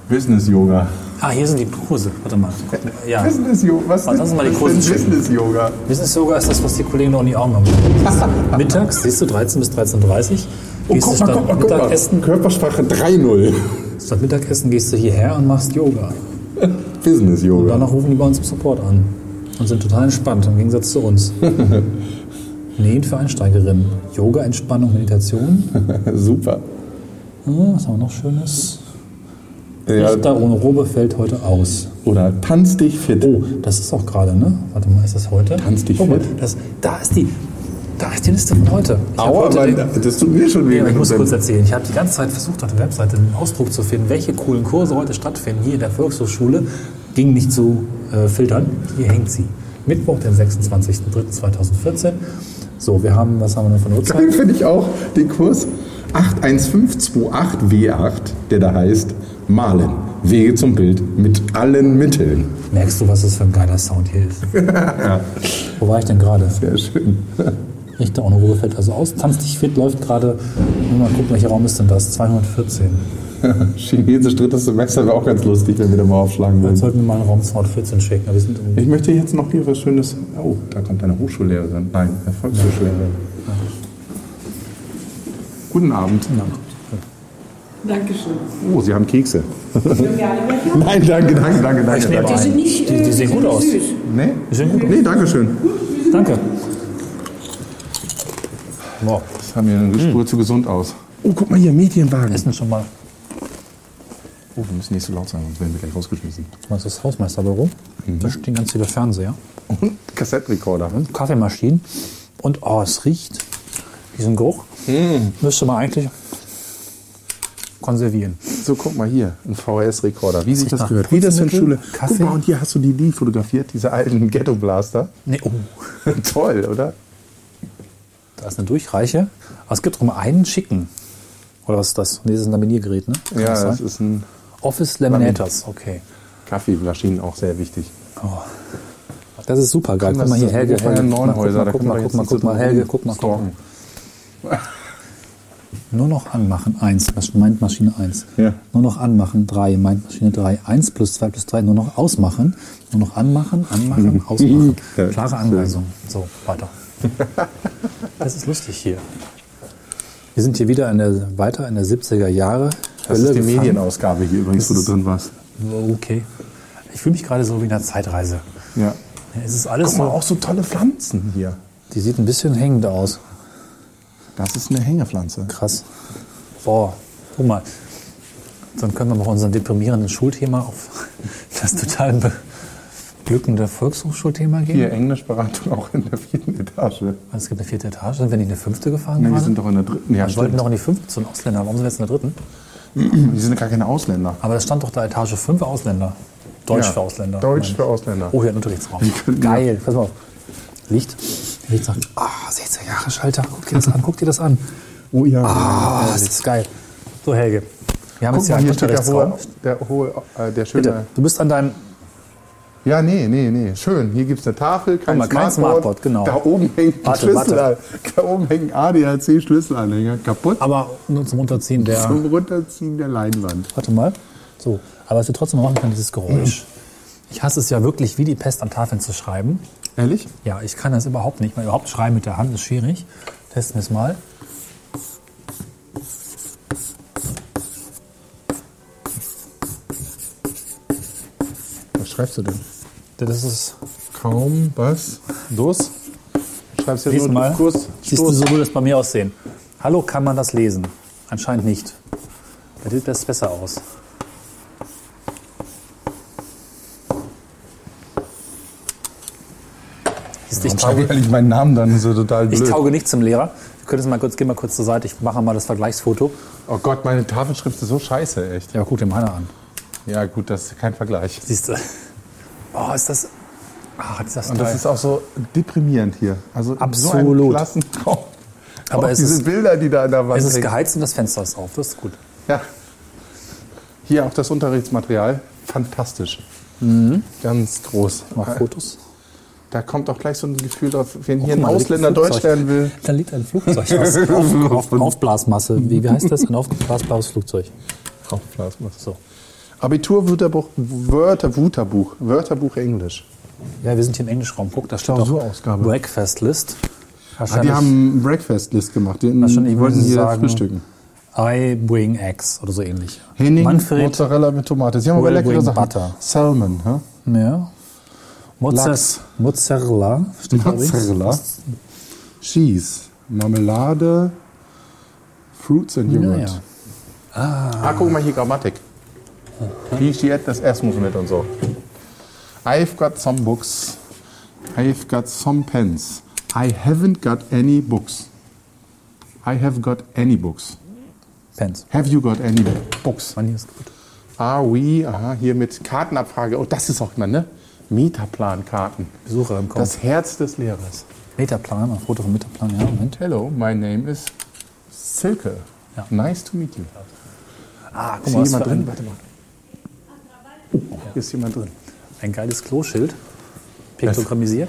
Business Yoga. Ah, hier sind die Kurse. Warte mal. Ja. Business Yoga. Was das ist mal die großen denn Business Yoga? Business Yoga ist das, was die Kollegen noch in die Augen haben. Mittags, siehst du, 13 bis 13.30 Oh, Gehst du guck mal, guck mal, guck mal. Mittagessen, Körpersprache 3-0. Statt Mittagessen gehst du hierher und machst Yoga. Business Yoga. Danach rufen die bei uns im Support an und sind total entspannt im Gegensatz zu uns. Nähen für Einsteigerinnen. Yoga, Entspannung, Meditation. Super. Hm, was haben wir noch Schönes? Ja, Richter ohne Robe fällt heute aus. oder tanz dich fit. Oh, das ist auch gerade, ne? Warte mal, ist das heute? Tanz dich mal, fit. das, da ist die, da ist die Liste von heute. Ich Aua, heute Mann, den- das tut mir schon weh. Ja, ich muss kurz erzählen. Ich habe die ganze Zeit versucht, auf der Webseite einen Ausdruck zu finden, welche coolen Kurse heute stattfinden. Hier in der Volkshochschule ging nicht zu äh, filtern. Hier hängt sie. Mittwoch, den 26.03.2014. So, wir haben, was haben wir denn eine Uhrzeit? Geil finde ich auch den Kurs 81528W8, der da heißt Malen. Wege zum Bild mit allen Mitteln. Merkst du, was das für ein geiler Sound hier ist? Wo war ich denn gerade? Sehr schön. Richter ohne Ruhe fällt also aus. Tanz dich fit läuft gerade. Nur mal gucken, welcher Raum ist denn das? 214. Chinesisch drittes Semester wäre auch ganz lustig, wenn wir da mal aufschlagen Jetzt würden. sollten wir mal einen Raum 214 schicken. Wir sind Ich möchte jetzt noch hier was Schönes. Oh, da kommt eine Hochschullehrerin. Nein, eine Volkshochschullehrerin. Guten Abend. Dankeschön. Oh, Sie haben Kekse. Nein, danke, danke, danke, danke. ein. sind nicht, Die- die sehen gut aus. süß. Nee? Die sehen gut aus. Nee, danke schön. Danke. Wow. Das sah mir eine Spur zu gesund aus. Oh, guck mal hier, Medienwagen. Essen schon mal. Oh, wir müssen nicht so laut sein, sonst werden wir gleich rausgeschmissen. Das ist das Hausmeisterbüro. Da stehen ganz viele Fernseher, Und Kassettenrekorder. Kaffeemaschinen. Und oh, es riecht. Diesen Geruch müsste man eigentlich konservieren. So, guck mal hier, ein VHS-Rekorder. Wie sich das nach gehört. Wie das in Schule. Kaffee. Guck mal, und hier hast du die, die fotografiert, diese alten Ghetto-Blaster. Nee, oh, Toll, oder? Da ist eine Durchreiche. Aber es gibt drum einen schicken. Oder was ist das? Nee, das ist ein Laminiergerät, ne? Kann Ja, das das ist ein Office Laminators, okay. Kaffeemaschinen auch sehr wichtig. Das ist super geil. Guck mal hier, Helge. Helge. mal, Neunhäuser, da guck mal, wir guck mal, guck mal, Helge, guck mal, guck mal. Nur noch anmachen, 1, das meint Maschine 1. Ja. Nur noch anmachen, 3, meint Maschine 3. 1 plus 2 plus 3, nur noch ausmachen. Nur noch anmachen, anmachen, ausmachen. Klare. Anweisung. So, weiter. Das ist lustig hier. Wir sind hier wieder in der, weiter in der 70er Jahre Das ist die gefangen. Medienausgabe hier übrigens, wo du drin warst. Okay. Ich fühle mich gerade so wie in einer Zeitreise. Ja. Es ist alles Guck mal, so. auch so tolle Pflanzen hier. Die sieht ein bisschen hängend aus. Das ist eine Hängepflanze. Krass. Boah, guck mal. Dann können wir mal unser deprimierenden Schulthema auf das total beglückende Volkshochschulthema gehen. Hier Englischberatung auch in der vierten Etage. Also es gibt eine vierte Etage. Sind wir nicht in der fünfte gefahren? Nee, wir sind doch in der dritten. Ja, wir wollten noch in die fünfte zu den Ausländern. Warum sind wir jetzt in der dritten? Die sind gar keine Ausländer. Aber da stand doch da Etage 5 Ausländer. Deutsch Ja, für Ausländer. Deutsch für Ausländer. Oh, hier ein Unterrichtsraum. Geil. Pass mal auf. Licht. Licht sagt, ah, 16 Jahre Schalter. Guck dir das an, guck dir das an. Oh ja. Ah, das ist geil. So, Helge. Wir haben Guck jetzt hier einen steht der Unterrichtsraum. hohe, der hohe, äh, der schöne. Bitte, du bist an deinem Ja, nee, nee, nee. Schön. Hier gibt es eine Tafel, kein, Guck mal, kein Smartboard. Genau. Da oben hängt ein Schlüssel. Da oben hängt ADAC-Schlüsselanhänger. Kaputt. Aber nur zum Unterziehen der. Zum Runterziehen der Leinwand. Warte mal. So. Aber was wir trotzdem machen können, dieses Geräusch. Ich hasse es ja wirklich, wie die Pest an Tafeln zu schreiben. Ehrlich? Ja, ich kann das überhaupt nicht. Weil überhaupt schreiben mit der Hand ist schwierig. Testen wir es mal. Schreibst du denn? Das ist. Kaum was. Los. Schreibst Lies nur mal. Kurs, Siehst du, so würde es bei mir aussehen. Hallo, kann man das lesen? Anscheinend nicht. Dir sieht das besser aus. Du, Ich Ich tauge, ehrlich meinen Namen dann so total ich blöd. tauge nicht zum Lehrer. Wir können jetzt mal kurz, geh mal kurz zur Seite. Ich mache mal das Vergleichsfoto. Oh Gott, meine Tafelschrift ist so scheiße, echt. Ja, guck dir meine an. Ja, gut, das ist kein Vergleich. Siehst du? Oh, ist das. Ah, ist das Und das ist auch so deprimierend hier. Also so Absolut. Klassenraum. Aber auch es diese ist- Bilder, die da an der Wand es ist geheizt und das Fenster ist auf. Das ist gut. Ja. Hier auch das Unterrichtsmaterial. Fantastisch. Mhm. Ganz groß. Ich mache Fotos. Da kommt auch gleich so ein Gefühl drauf, wenn hier ein Ausländer ein Deutsch lernen will. Da liegt ein Flugzeug aus auf, auf, Aufblasmasse. Wie, wie heißt das? Ein aufblasbares Flugzeug. Aufblasmasse. So. Abitur-Wörterbuch, Wörter, Wörterbuch, Wörterbuch Englisch. Ja, wir sind hier im Englischraum. Guck, da steht auch Klausurausgabe. Breakfast List. Ah, die haben einen Breakfast-List gemacht. Die Wahrscheinlich wollten sie hier sagen- frühstücken. I bring eggs oder so ähnlich. Henning, Manfred. Mozzarella mit Tomate. Sie haben aber leckere Sachen. butter. Salmon, hä? Ja. Mozza Lachs. Mozzarella. Steht. Mozzarella. Cheese, Marmelade, Fruits and Ja, Joghurt. ja. Ah, guck mal hier Grammatik. Steht das Erstmus mit und so. I've got some books. I've got some pens. I haven't got any books. I have got any books. Pens. Have you got any books? Mann, hier ist gut. Are we, aha, hier mit Kartenabfrage. Oh, das ist auch immer, ne? Metaplankarten. Besucher im Kopf. Das Herz des Lehrers. Metaplan, ein Foto vom Metaplan, ja, Moment. Hello, my name is Silke. Ja. Nice to meet you. Ah, guck mal, was jemand für drin? ein, Warte mal. Oh, hier ist jemand drin. ein geiles Kloschild. Piktogrammisiert.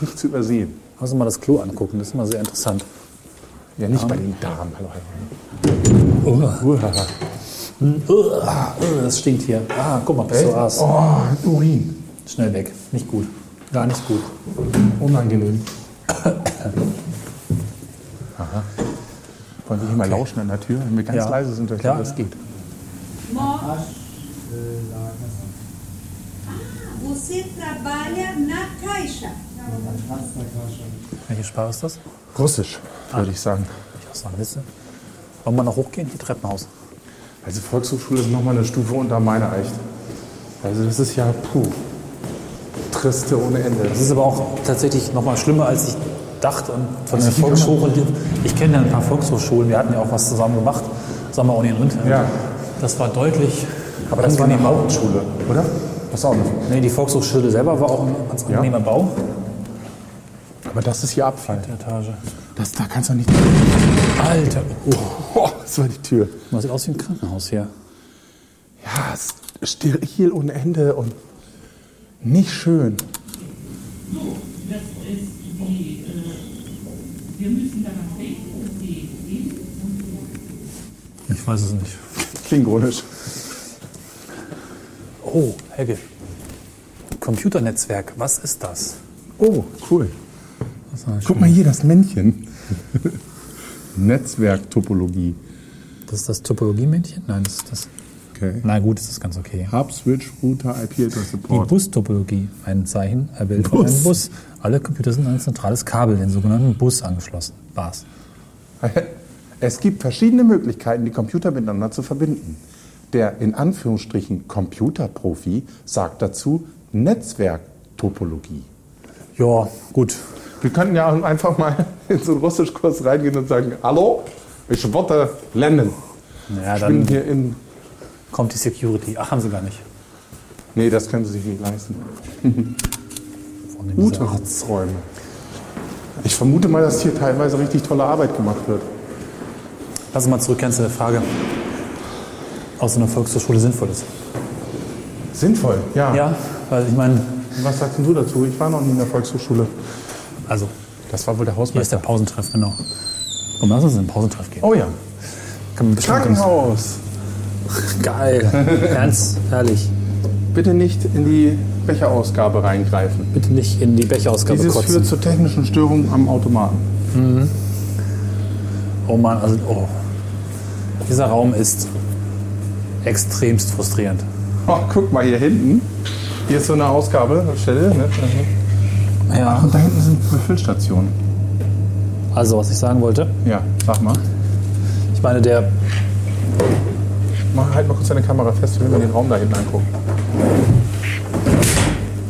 Nicht zu übersehen. Lass uns mal das Klo angucken, das ist immer sehr interessant. Ja, nicht bei den Damen. Hallo, Uh, das stinkt hier. Ah, guck mal, Pessoas. Oh, Urin. Schnell weg. Nicht gut. Gar nicht gut. Unangenehm. Aha. Wollen wir hier mal lauschen an der Tür? Wenn wir ganz Ja. leise sind, ich Ja. das geht. Você trabalha na Caixa. Welche Sprache ist das? Russisch, würde ich sagen. Ich auch sagen, wisst? Wollen wir noch hochgehen? Die Treppenhaus. Also Volkshochschule ist nochmal eine Stufe unter meiner echt. Also das ist ja, puh, triste ohne Ende. Das ist aber auch tatsächlich noch mal schlimmer, als ich dachte. Und von der Volkshochschule, ich kenne ja ein paar Volkshochschulen, wir hatten ja auch was zusammen gemacht, Sommeruni in Rindheim. Ja. Das war deutlich Aber das war eine. Hauptschule, oder? Das auch eine. Nee, die Volkshochschule selber war auch ein ganz angenehmer Bau. Aber das ist hier Abfall. Etage. Das, da kannst du nicht. Alter, oh, Oh, das war die Tür. das sieht aus wie ein Krankenhaus hier. Ja, steril ohne Ende und nicht schön. Das ist die, äh, wir müssen danach denken, dass gehen Ich weiß es nicht. Klingonisch. Oh, Helge. Computernetzwerk, was ist das? Oh, cool. Guck mal hier, das Männchen. Netzwerktopologie. Das ist das Topologie-Männchen? Nein, das ist das. Okay. Na gut, das ist ganz okay. Hub, Switch, Router, IP-Address Die Support. Bus-Topologie, ein Zeichen, ein Bild von einem Bus. Alle Computer sind an ein zentrales Kabel, den sogenannten Bus, angeschlossen. Bars. Es gibt verschiedene Möglichkeiten, die Computer miteinander zu verbinden. Der in Anführungsstrichen Computerprofi sagt dazu Netzwerktopologie. Ja, gut. Wir könnten ja einfach mal in so einen Russischkurs reingehen und sagen, hallo, ich wollte lernen. Ja, Ich bin hier in... kommt die Security. Ach, haben sie gar nicht. Nee, das können sie sich nicht leisten. Unterrichtsräume. Ich vermute mal, dass hier teilweise richtig tolle Arbeit gemacht wird. Lass uns mal zurückkehren zu der Frage, ob so eine Volkshochschule sinnvoll ist. Sinnvoll, ja. Ja, weil ich meine, Was sagst du dazu? Ich war noch nie in der Volkshochschule. also, Das war wohl der hier ist Hausmeister. der Pausentreff, genau. Komm, lass uns in den Pausentreff gehen. Oh ja. Kann man bestimmt Krankenhaus. Geil. Ernst, herrlich. Bitte nicht in die Becherausgabe reingreifen. Bitte nicht in die Becherausgabe Dieses kotzen. führt zu technischen Störungen am Automaten. Oh Mann, also, oh. Dieser Raum ist extremst frustrierend. Oh, guck mal hier hinten. Hier ist so eine Ausgabestelle. Ne? Ja. Und da hinten sind Befüllstationen. Also, was ich sagen wollte, Ja, sag mal. ich meine, der, Mach halt mal kurz deine Kamera fest, wenn wir den Raum da hinten angucken.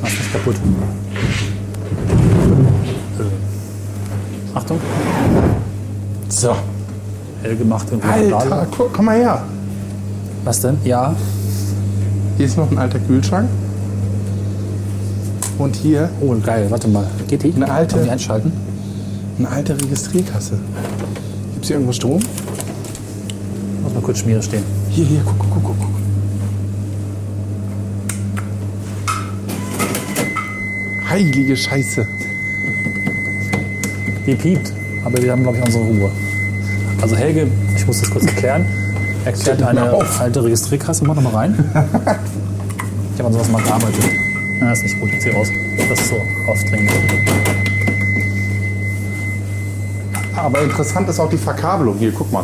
mach nicht kaputt. Achtung, So. hell gemacht und Alter, guck, komm mal her. Was denn? Ja. Hier ist noch ein alter Kühlschrank. Und hier Oh, geil, warte mal. Geht die? Eine alte- Kann einschalten? eine alte Registrierkasse. Gibt es hier irgendwo Strom? Muss mal kurz Schmiere stehen. Hier, hier, guck, guck, guck, guck. guck. Heilige Scheiße. Die piept, aber wir haben, glaube ich, unsere Ruhe. Also Helge, ich muss das kurz erklären, erklärt mal eine auf. alte Registrierkasse. Mach doch mal rein. Ich habe an sowas mal gearbeitet. Na, ist nicht gut. Zieh raus. Das ist so aufdringend. Aber interessant ist auch die Verkabelung. Hier, guck mal.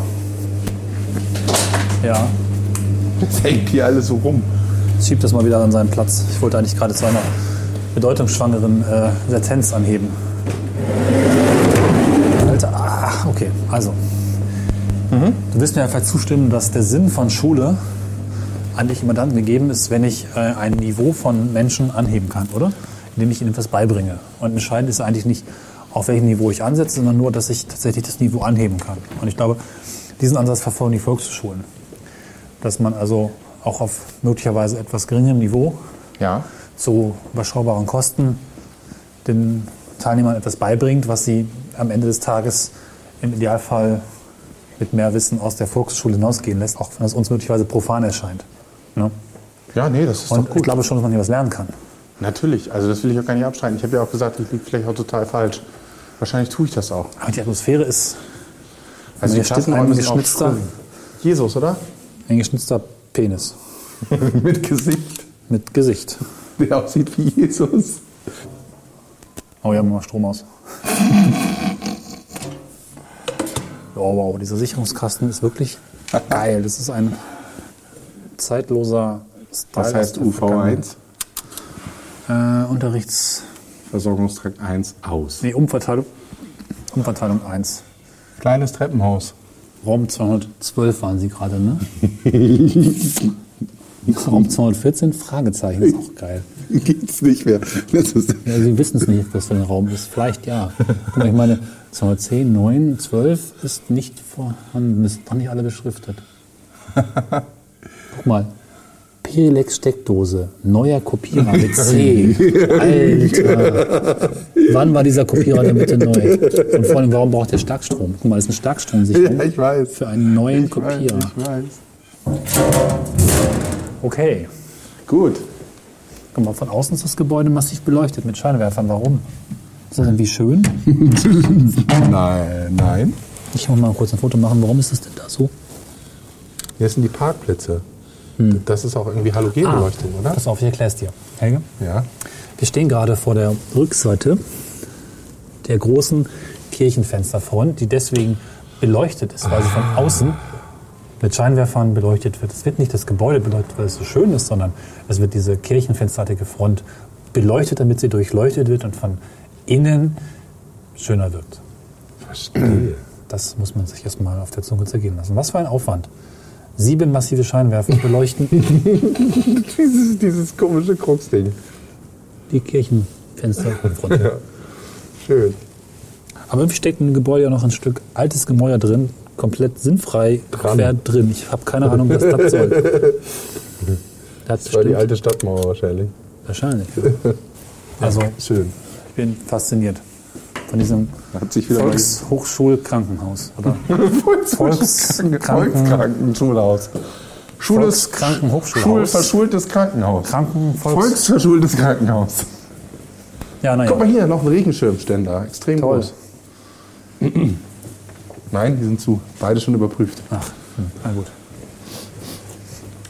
Ja, Das hängt hier alles so rum. schieb das mal wieder an seinen Platz. Ich wollte eigentlich gerade zu einer bedeutungsschwangeren äh, Sentenz anheben. Alter, ah, okay, also. Du wirst mir ja vielleicht zustimmen, dass der Sinn von Schule eigentlich immer dann gegeben ist, wenn ich äh, ein Niveau von Menschen anheben kann, oder? Indem ich ihnen etwas beibringe. Und entscheidend ist eigentlich nicht, auf welchem Niveau ich ansetze, sondern nur, dass ich tatsächlich das Niveau anheben kann. Und ich glaube, diesen Ansatz verfolgen die Volkshochschulen. Dass man also auch auf möglicherweise etwas geringerem Niveau Ja. zu überschaubaren Kosten den Teilnehmern etwas beibringt, was sie am Ende des Tages im Idealfall mit mehr Wissen aus der Volksschule hinausgehen lässt, auch wenn das uns möglicherweise profan erscheint. Ne? Ja, nee, das ist Und doch ich gut. glaube schon, dass man hier was lernen kann. Natürlich, also das will ich auch gar nicht abstreiten. Ich habe ja auch gesagt, ich liege vielleicht auch total falsch. Wahrscheinlich tue ich das auch. Aber die Atmosphäre ist Also hier steht ein geschnitzter. Jesus, oder? ein geschnitzter Penis Mit Gesicht, mit Gesicht. der aussieht wie Jesus. Oh, ja, mal Strom aus. Oh, wow, dieser Sicherungskasten ist wirklich geil. Das ist ein zeitloser Style. Was heißt der Vergangenheit. UV1? Äh, Unterrichts... Versorgungstrakt 1 aus. Nee, Umverteilung, Umverteilung 1. Kleines Treppenhaus. Raum 212 waren Sie gerade, ne? Raum 214? Fragezeichen, ist auch geil. Geht's nicht mehr. Das Ja, Sie wissen es nicht, was für ein Raum ist. Vielleicht ja. Guck mal, ich meine, 210, 9, 12 ist nicht vorhanden. Ist noch nicht alle beschriftet. Guck mal. Perilex-Steckdose. Neuer Kopierer mit C. Alter. Wann war dieser Kopierer denn bitte neu? Und vor allem, warum braucht der Starkstrom? Guck mal, das ist eine Starkstromsicherung Ja, ich weiß. für einen neuen Ich weiß, Kopierer. ich weiß. Okay. Gut. Guck mal, von außen ist das Gebäude massiv beleuchtet mit Scheinwerfern. Warum? Ist das denn wie schön? Nein, nein. Ich muss mal kurz ein Foto machen. Warum ist das denn da so? Hier sind die Parkplätze. Das ist auch irgendwie Halogenbeleuchtung, oder? Pass auf, ich erkläre es dir. Helge? Ja. Wir stehen gerade vor der Rückseite der großen Kirchenfensterfront, die deswegen beleuchtet ist, weil sie von außen mit Scheinwerfern beleuchtet wird. Es wird nicht das Gebäude beleuchtet, weil es so schön ist, sondern es wird diese kirchenfensterartige Front beleuchtet, damit sie durchleuchtet wird und von innen schöner wirkt. Verstehe. Das muss man sich erstmal auf der Zunge zergehen lassen. Was für ein Aufwand. Sieben massive Scheinwerfer beleuchten dieses, dieses komische Kruxding. die Kirchenfensterfront. Schön. Aber irgendwie steckt im Gebäude ja noch ein Stück altes Gemäuer drin, komplett sinnfrei Dran. quer drin. Ich habe keine Ahnung, was das soll. Hat Das war die alte Stadtmauer wahrscheinlich. Wahrscheinlich. Ja. Also, Schön. ich bin fasziniert von diesem Volkshochschulkrankenhaus. Oder Volkskranken- Volkskranken- Volkskrankenschulhaus. Schule Volkskrankenhochschulhaus. Schulverschultes Krankenhaus. Kranken Volks Volksverschultes Krankenhaus. Ja, naja. Guck mal hier, noch ein Regenschirmständer. Extrem Toll. groß. Nein, die sind zu. Beide schon überprüft. Ach, na gut.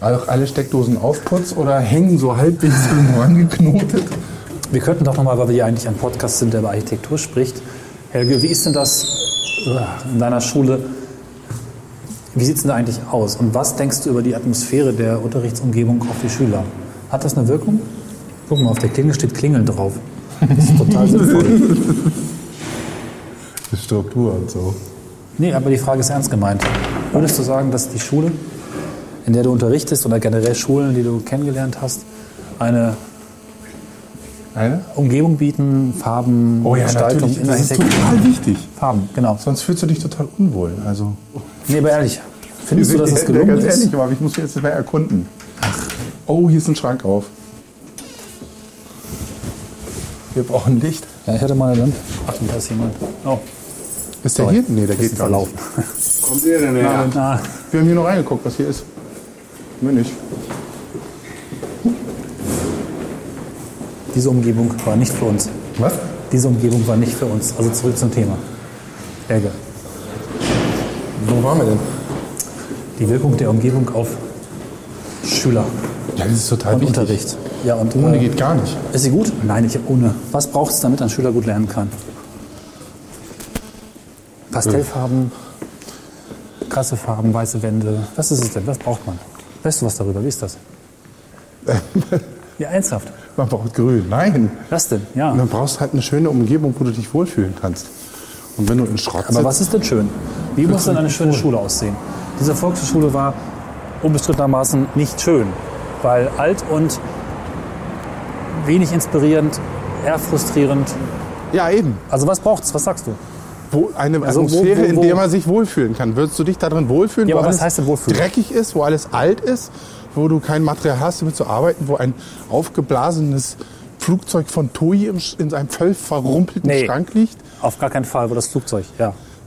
Auch alle Steckdosen aufputz oder hängen so halbwegs irgendwo angeknotet? Wir könnten doch nochmal, weil wir ja eigentlich ein Podcast sind, der über Architektur spricht. Helge, wie ist denn das äh, in deiner Schule? Wie sieht es denn da eigentlich aus? Und was denkst du über die Atmosphäre der Unterrichtsumgebung auf die Schüler? Hat das eine Wirkung? Guck mal, auf der Klingel steht Klingeln drauf. Das ist total sinnvoll. Die Struktur und so. Nee, aber die Frage ist ernst gemeint. Würdest du sagen, dass die Schule, in der du unterrichtest oder generell Schulen, die du kennengelernt hast, eine Eine? Umgebung bieten, Farben, Gestaltung in der Das ist total wichtig. Farben, genau. Sonst fühlst du dich total unwohl. Also, Nee, aber ehrlich, findest du, dass es Ja, gelungen Ganz ist? ehrlich, aber ich muss jetzt mal erkunden. Oh, hier ist ein Schrank auf. Wir brauchen Licht. Ja, ich hatte mal eine Lampe. Achtung, da ist jemand. Oh, Ist der sorry. hier? Nee, der geht gar verlaufen. nicht. Kommt der denn her? Ah, Wir haben hier noch reingeguckt, was hier ist. Mir nicht. diese Umgebung war nicht für uns. Was? Diese Umgebung war nicht für uns. Also zurück zum Thema. Helge, Wo waren wir denn? die Wirkung der Umgebung auf Schüler Ja, das ist total und wichtig. Unterricht. Ja, und Ohne äh, geht gar nicht. ist sie gut? Nein, ich ohne. Was braucht es, damit ein Schüler gut lernen kann? Pastellfarben, krasse Farben, weiße Wände. Was ist es denn? Was braucht man? Weißt du was darüber? Wie ist das? Ja, ernsthaft. Man braucht grün. Nein. Was denn? Ja. Man brauchst halt eine schöne Umgebung, wo du dich wohlfühlen kannst. Und wenn du in Schrott Aber was ist denn schön? Wie muss denn eine schöne Schule aussehen? Diese Volkshochschule war unbestrittenermaßen nicht schön, weil alt und wenig inspirierend, eher frustrierend. Ja, eben. Also was braucht's? Was sagst du? Wo eine Also Atmosphäre, wo- wo- in der man sich wohlfühlen kann. Würdest du dich darin wohlfühlen, Ja, wo aber alles heißt wohlfühlen? dreckig ist, wo alles alt ist, wo du kein Material hast, damit zu arbeiten, wo ein aufgeblasenes Flugzeug von im, Sch- in seinem völlig verrumpelten Nee. Schrank liegt? Auf gar keinen Fall, wo das Flugzeug, ja.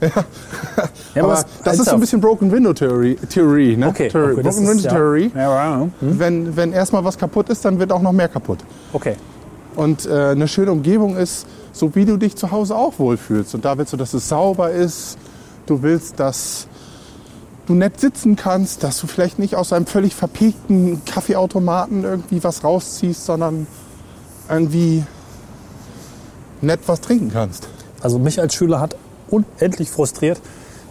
ja aber was- das ist so ein bisschen Broken Window Theory, Theorie, ne? Okay, Theory. okay Broken Window ja. Theory. Ja. Hm? Wenn, wenn erstmal was kaputt ist, dann wird auch noch mehr kaputt. Okay. Und äh, eine schöne Umgebung ist, so wie du dich zu Hause auch wohlfühlst. Und da willst du, dass es sauber ist. Du willst, dass du nett sitzen kannst, dass du vielleicht nicht aus einem völlig verpegten Kaffeeautomaten irgendwie was rausziehst, sondern irgendwie nett was trinken kannst. Also mich als Schüler hat unendlich frustriert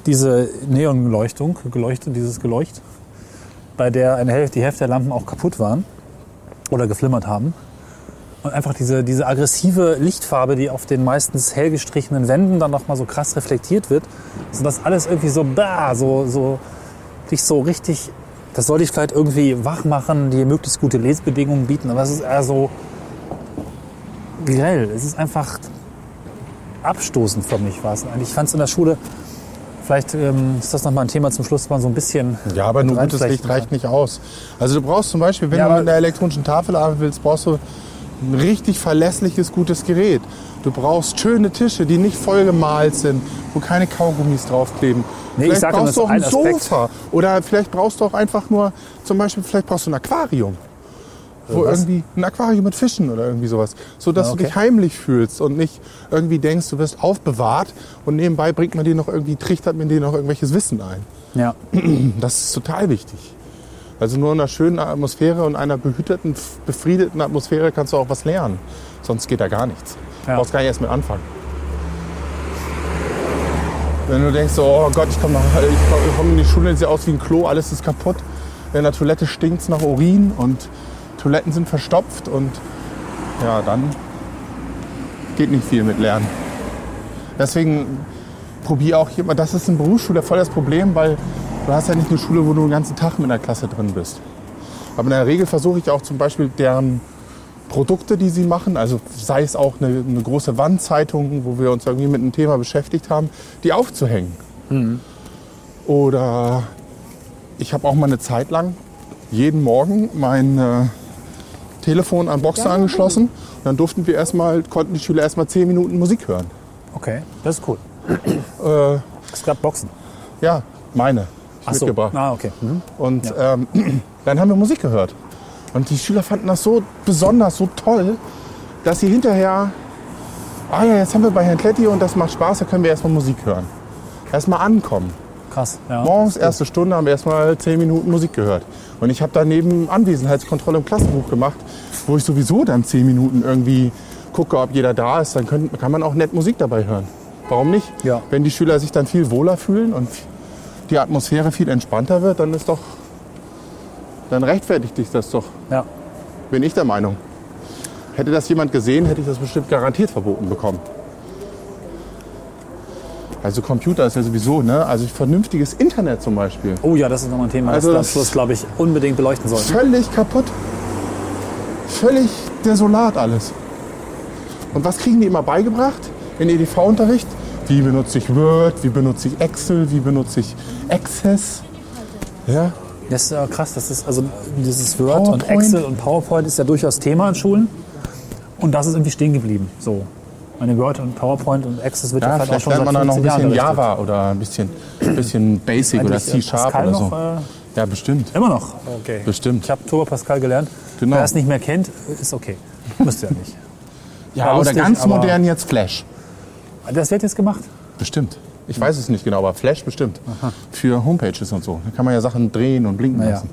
diese Neonleuchtung, Geleuchte, dieses Geleucht, bei der eine Hälfte, die Hälfte der Lampen auch kaputt waren oder geflimmert haben. Und einfach diese, diese aggressive Lichtfarbe, die auf den meistens hell gestrichenen Wänden dann nochmal so krass reflektiert wird, sodass alles irgendwie so, bah, so, so, dich so richtig, das soll dich vielleicht irgendwie wach machen, dir möglichst gute Lesebedingungen bieten, aber es ist eher so grell. Es ist einfach abstoßend für mich war es eigentlich. Ich fand es in der Schule, vielleicht ähm, ist das nochmal ein Thema zum Schluss, mal so ein bisschen. Ja, aber nur gutes Licht reicht nicht aus. Also du brauchst zum Beispiel, wenn Ja, du mit einer elektronischen Tafel arbeiten willst, brauchst du ein richtig verlässliches, gutes Gerät. Du brauchst schöne Tische, die nicht vollgemalt sind, wo keine Kaugummis draufkleben. Nee, ich vielleicht brauchst du auch ein ein. Sofa. Oder vielleicht brauchst du auch einfach nur, zum Beispiel, vielleicht brauchst du ein Aquarium. Wo was? irgendwie ein Aquarium mit Fischen oder irgendwie sowas. So dass du okay. dich heimlich fühlst und nicht irgendwie denkst, du wirst aufbewahrt und nebenbei bringt man dir noch irgendwie, trichtert man dir noch irgendwelches Wissen ein. Ja. Das ist total wichtig. Also nur in einer schönen Atmosphäre und einer behüteten, befriedeten Atmosphäre kannst du auch was lernen. Sonst geht da gar nichts. Ja. Du brauchst gar nicht erst mit anfangen. Wenn du denkst, oh Gott, ich komme komm, komm in die Schule, sieht aus wie ein Klo, alles ist kaputt. In der Toilette stinkt es nach Urin und Toiletten sind verstopft und ja, dann geht nicht viel mit Lernen. Deswegen probiere auch hier mal, das ist in Berufsschule voll das Problem, weil du hast ja nicht eine Schule, wo du den ganzen Tag mit einer Klasse drin bist. Aber in der Regel versuche ich auch zum Beispiel deren Produkte, die sie machen, also sei es auch eine, eine große Wandzeitung, wo wir uns irgendwie mit einem Thema beschäftigt haben, die aufzuhängen. Oder ich habe auch mal eine Zeit lang jeden Morgen mein äh, Telefon an Boxen angeschlossen. Und dann durften wir erstmal, konnten die Schüler erstmal zehn Minuten Musik hören. Okay, das ist cool. Äh, Es gab Boxen. ja, meine. Ach so. mitgebracht. Ah, okay. Mhm. Und ähm, dann haben wir Musik gehört. Und die Schüler fanden das so besonders, so toll, dass sie hinterher, ah ja, jetzt haben wir bei Herrn Kletti und das macht Spaß, da können wir erstmal Musik hören. Erstmal ankommen. Krass. Ja. Morgens, erste Stunde, haben wir erstmal zehn Minuten Musik gehört. Und ich habe daneben Anwesenheitskontrolle im Klassenbuch gemacht, wo ich sowieso dann zehn Minuten irgendwie gucke, ob jeder da ist. Dann können, kann man auch nett Musik dabei hören. Warum nicht? Ja. Wenn die Schüler sich dann viel wohler fühlen und die Atmosphäre viel entspannter wird, dann ist doch, dann rechtfertigt sich das doch, Ja. bin ich der Meinung. Hätte das jemand gesehen, hätte ich das bestimmt garantiert verboten bekommen. Also Computer ist ja sowieso, ne? Also vernünftiges Internet zum Beispiel. Oh ja, das ist nochmal ein Thema, Also das, das- das glaube ich, unbedingt beleuchten sollten. Völlig kaputt. Völlig desolat alles. Und was kriegen die immer beigebracht in EDV-Unterricht? Wie benutze ich Word, wie benutze ich Excel, wie benutze ich Access? Ja, Das ist ja krass, das ist also dieses Word und PowerPoint. Excel und PowerPoint ist ja durchaus Thema in Schulen. Und das ist irgendwie stehen geblieben. So. Meine Word und PowerPoint und Access wird ja, ja vielleicht auch schon lernt seit man dann noch ein 15 Jahren bisschen unterrichtet. Java oder ein bisschen, bisschen Basic oder Eigentlich, C-Sharp oder so. noch, äh, Ja, bestimmt. Immer noch. Okay. Bestimmt. Ich habe Turbo Pascal gelernt. Genau. Wer es nicht mehr kennt, ist okay. Müsst ihr ja nicht. Ja, oder ganz modern jetzt Flash. Das wird jetzt gemacht. Bestimmt. Ich weiß es nicht genau, aber Flash bestimmt. Für Homepages und so. Da kann man ja Sachen drehen und blinken Naja. lassen.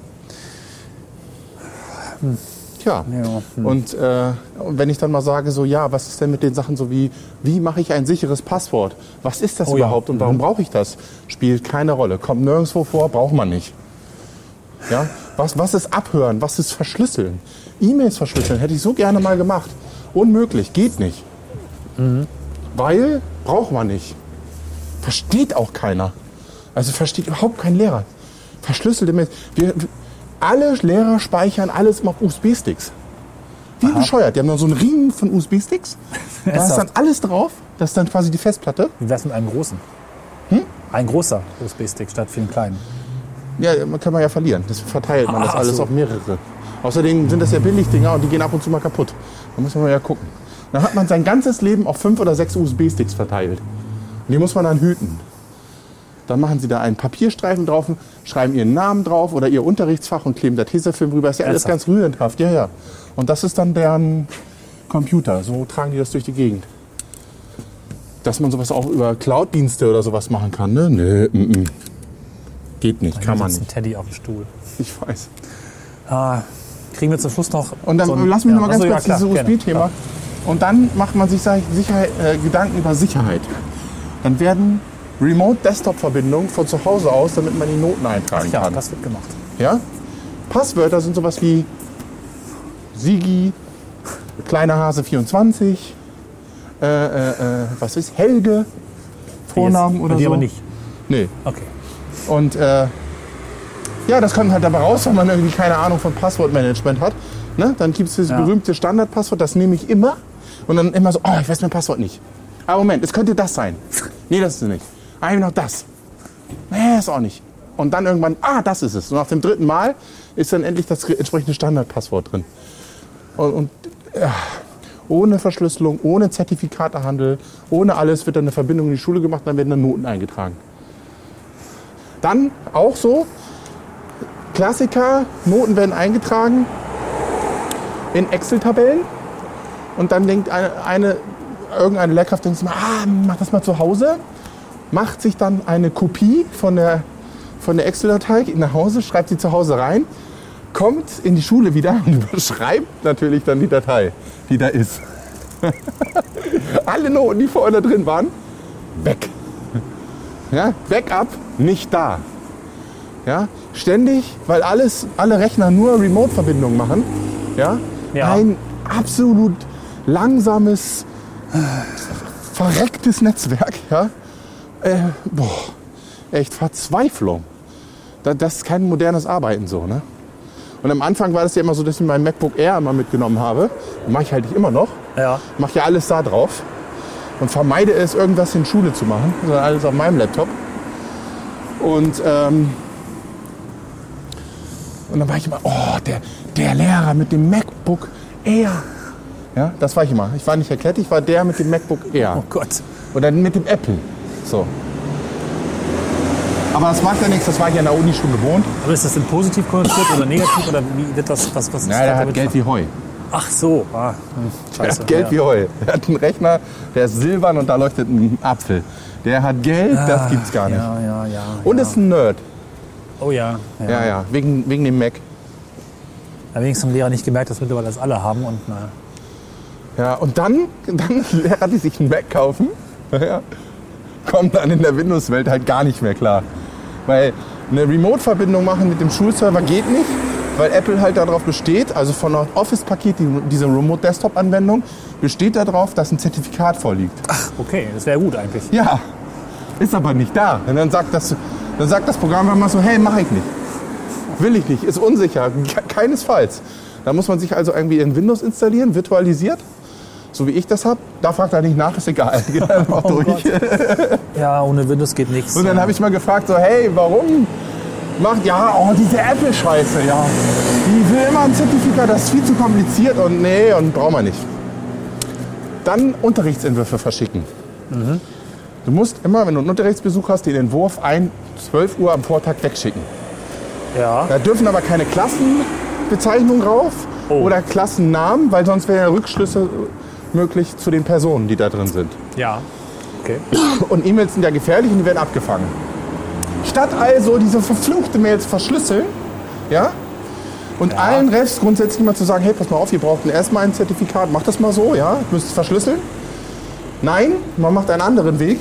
Tja. Ja, hm. Und, äh, wenn ich dann mal sage, so ja, was ist denn mit den Sachen so wie, wie mache ich ein sicheres Passwort? Was ist das Oh ja. überhaupt und warum brauche ich das? Spielt keine Rolle. Kommt nirgendwo vor, braucht man nicht. Ja? Was, was ist Abhören? Was ist Verschlüsseln? E-Mails verschlüsseln hätte ich so gerne mal gemacht. Unmöglich, geht nicht. Weil braucht man nicht. Versteht auch keiner. Also versteht überhaupt kein Lehrer. Verschlüsselte Mails. Wir, alle Lehrer speichern alles immer auf USB-Sticks. Wie bescheuert. Die haben dann so einen Riemen von USB-Sticks. Da ist dann alles drauf. Das ist dann quasi die Festplatte. Wie wär's mit einem großen? Hm? Ein großer USB-Stick statt vielen kleinen. Ja, man kann man ja verlieren. Das verteilt man das Ach alles so. auf mehrere. Außerdem sind das ja Billigdinger und die gehen ab und zu mal kaputt. Da muss man ja gucken. Dann hat man sein ganzes Leben auf fünf oder sechs USB-Sticks verteilt. Und die muss man dann hüten. Dann machen sie da einen Papierstreifen drauf, schreiben ihren Namen drauf oder ihr Unterrichtsfach und kleben da Tesafilm rüber. Ist ja alles Ernsthaft? ganz rührendhaft. Ja, ja. Und das ist dann deren Computer. So tragen die das durch die Gegend. Dass man sowas auch über Cloud-Dienste oder sowas machen kann, ne? Nee, mm, mm. Geht nicht, kann man nicht. ein Teddy auf dem Stuhl. Ich weiß. Ah, kriegen wir zum Schluss noch. Und dann so ein- lass mich noch mal ganz achso, kurz klar, dieses. USB-Thema. Und dann macht man sich Sicherheit, äh, Gedanken über Sicherheit. Dann werden Remote-Desktop-Verbindungen von zu Hause aus, damit man die Noten eintragen Ja, kann. das wird gemacht. Ja? Passwörter sind sowas wie Sigi, kleiner Hase 24, äh, äh, äh, was ist Helge, Vornamen oder so. aber nicht. Nee. Okay. Und äh, ja, das kommt halt dabei raus, wenn man irgendwie keine Ahnung von Passwortmanagement hat. Ne? Dann gibt es dieses Ja. berühmte Standardpasswort, das nehme ich immer. Und dann immer so, oh, ich weiß mein Passwort nicht. Aber Moment, es könnte das sein. Nee, das ist es nicht. Ah, noch das. Nee, ist auch nicht. Und dann irgendwann, ah, das ist es. Und nach dem dritten Mal ist dann endlich das entsprechende Standardpasswort drin. Und, und ja, ohne Verschlüsselung, ohne Zertifikatehandel, ohne alles wird dann eine Verbindung in die Schule gemacht, dann werden dann Noten eingetragen. Dann auch so, Klassiker, Noten werden eingetragen in Excel-Tabellen. Und dann denkt eine, eine irgendeine Lehrkraft denkt mal, ah, mach das mal zu Hause. Macht sich dann eine Kopie von der, von der Excel-Datei geht nach Hause, schreibt sie zu Hause rein, kommt in die Schule wieder und überschreibt natürlich dann die Datei, die da ist. Alle Noten, die vorher da drin waren, weg. Ja, Backup nicht da. Ja, ständig, weil alles, alle Rechner nur Remote-Verbindungen machen. Ja, Ja. ein absolut langsames, äh, verrecktes Netzwerk. Ja, äh, boah, echt Verzweiflung. Da- Das ist kein modernes Arbeiten so, ne? Und am Anfang war das ja immer so, dass ich mein MacBook Air immer mitgenommen habe. Mache ich halt immer noch. Ja. Mache ja alles da drauf. Und vermeide es, irgendwas in Schule zu machen, sondern alles auf meinem Laptop. Und, ähm, und dann war ich immer, oh, der, der Lehrer mit dem MacBook Air. Ja, das war ich immer. Ich war nicht der Klett, ich war der mit dem MacBook Air. Oh Gott. Oder mit dem Apple. So. Aber das macht ja nichts, das war ich ja in der Uni schon gewohnt. Aber ist das denn positiv konnotiert oder negativ? Oder wie wird das, was, was ist Ja, der hat Geld wie Heu. Ach so. Ah, hm, Der scheiße. hat Geld ja. wie Heu. Der hat einen Rechner, der ist silbern und da leuchtet ein Apfel. Der hat Geld, das gibt's gar nicht. Ja, ja, ja. Und ja. ist ein Nerd. Oh ja. ja. Ja, ja, wegen, wegen dem Mac. Ja, wenigstens haben Lehrer nicht gemerkt, dass mittlerweile das alle haben. Und na, Ja, und dann, dann Lehrer, die sich einen Mac kaufen, ja, kommen dann in der Windows-Welt halt gar nicht mehr klar. Weil eine Remote-Verbindung machen mit dem Schulserver geht nicht, weil Apple halt darauf besteht, also von Office-Paket, die, diese Remote-Desktop-Anwendung, besteht darauf, dass ein Zertifikat vorliegt. okay, das wäre gut eigentlich. Ja, ist aber nicht da. Und dann sagt das, dann sagt das Programm immer so, hey, mach ich nicht. Will ich nicht, ist unsicher, ke- keinesfalls. Da muss man sich also irgendwie in Windows installieren, virtualisiert, so wie ich das habe. Da fragt er nicht nach, ist egal. Geht einfach Oh durch. Ja, ohne Windows geht nichts. Und dann habe ich mal gefragt, so, hey, warum macht, ja, oh, diese Apple-Scheiße, ja. Die will immer ein Zertifikat, das ist viel zu kompliziert und nee, und brauchen wir nicht. Dann Unterrichtsentwürfe verschicken. Du musst immer, wenn du einen Unterrichtsbesuch hast, den Entwurf ein 12 Uhr am Vortag wegschicken. Ja. Da dürfen aber keine Klassenbezeichnungen rauf Oh. oder Klassennamen, weil sonst wären ja Rückschlüsse möglich zu den Personen, die da drin sind. Ja. Okay. Und E-Mails sind ja gefährlich und die werden abgefangen. Statt also diese verfluchte Mails verschlüsseln, ja, und allen Refs grundsätzlich mal zu sagen, hey, pass mal auf, ihr braucht erstmal ein Zertifikat, macht das mal so, ja, ihr müsst es verschlüsseln. Nein, man macht einen anderen Weg.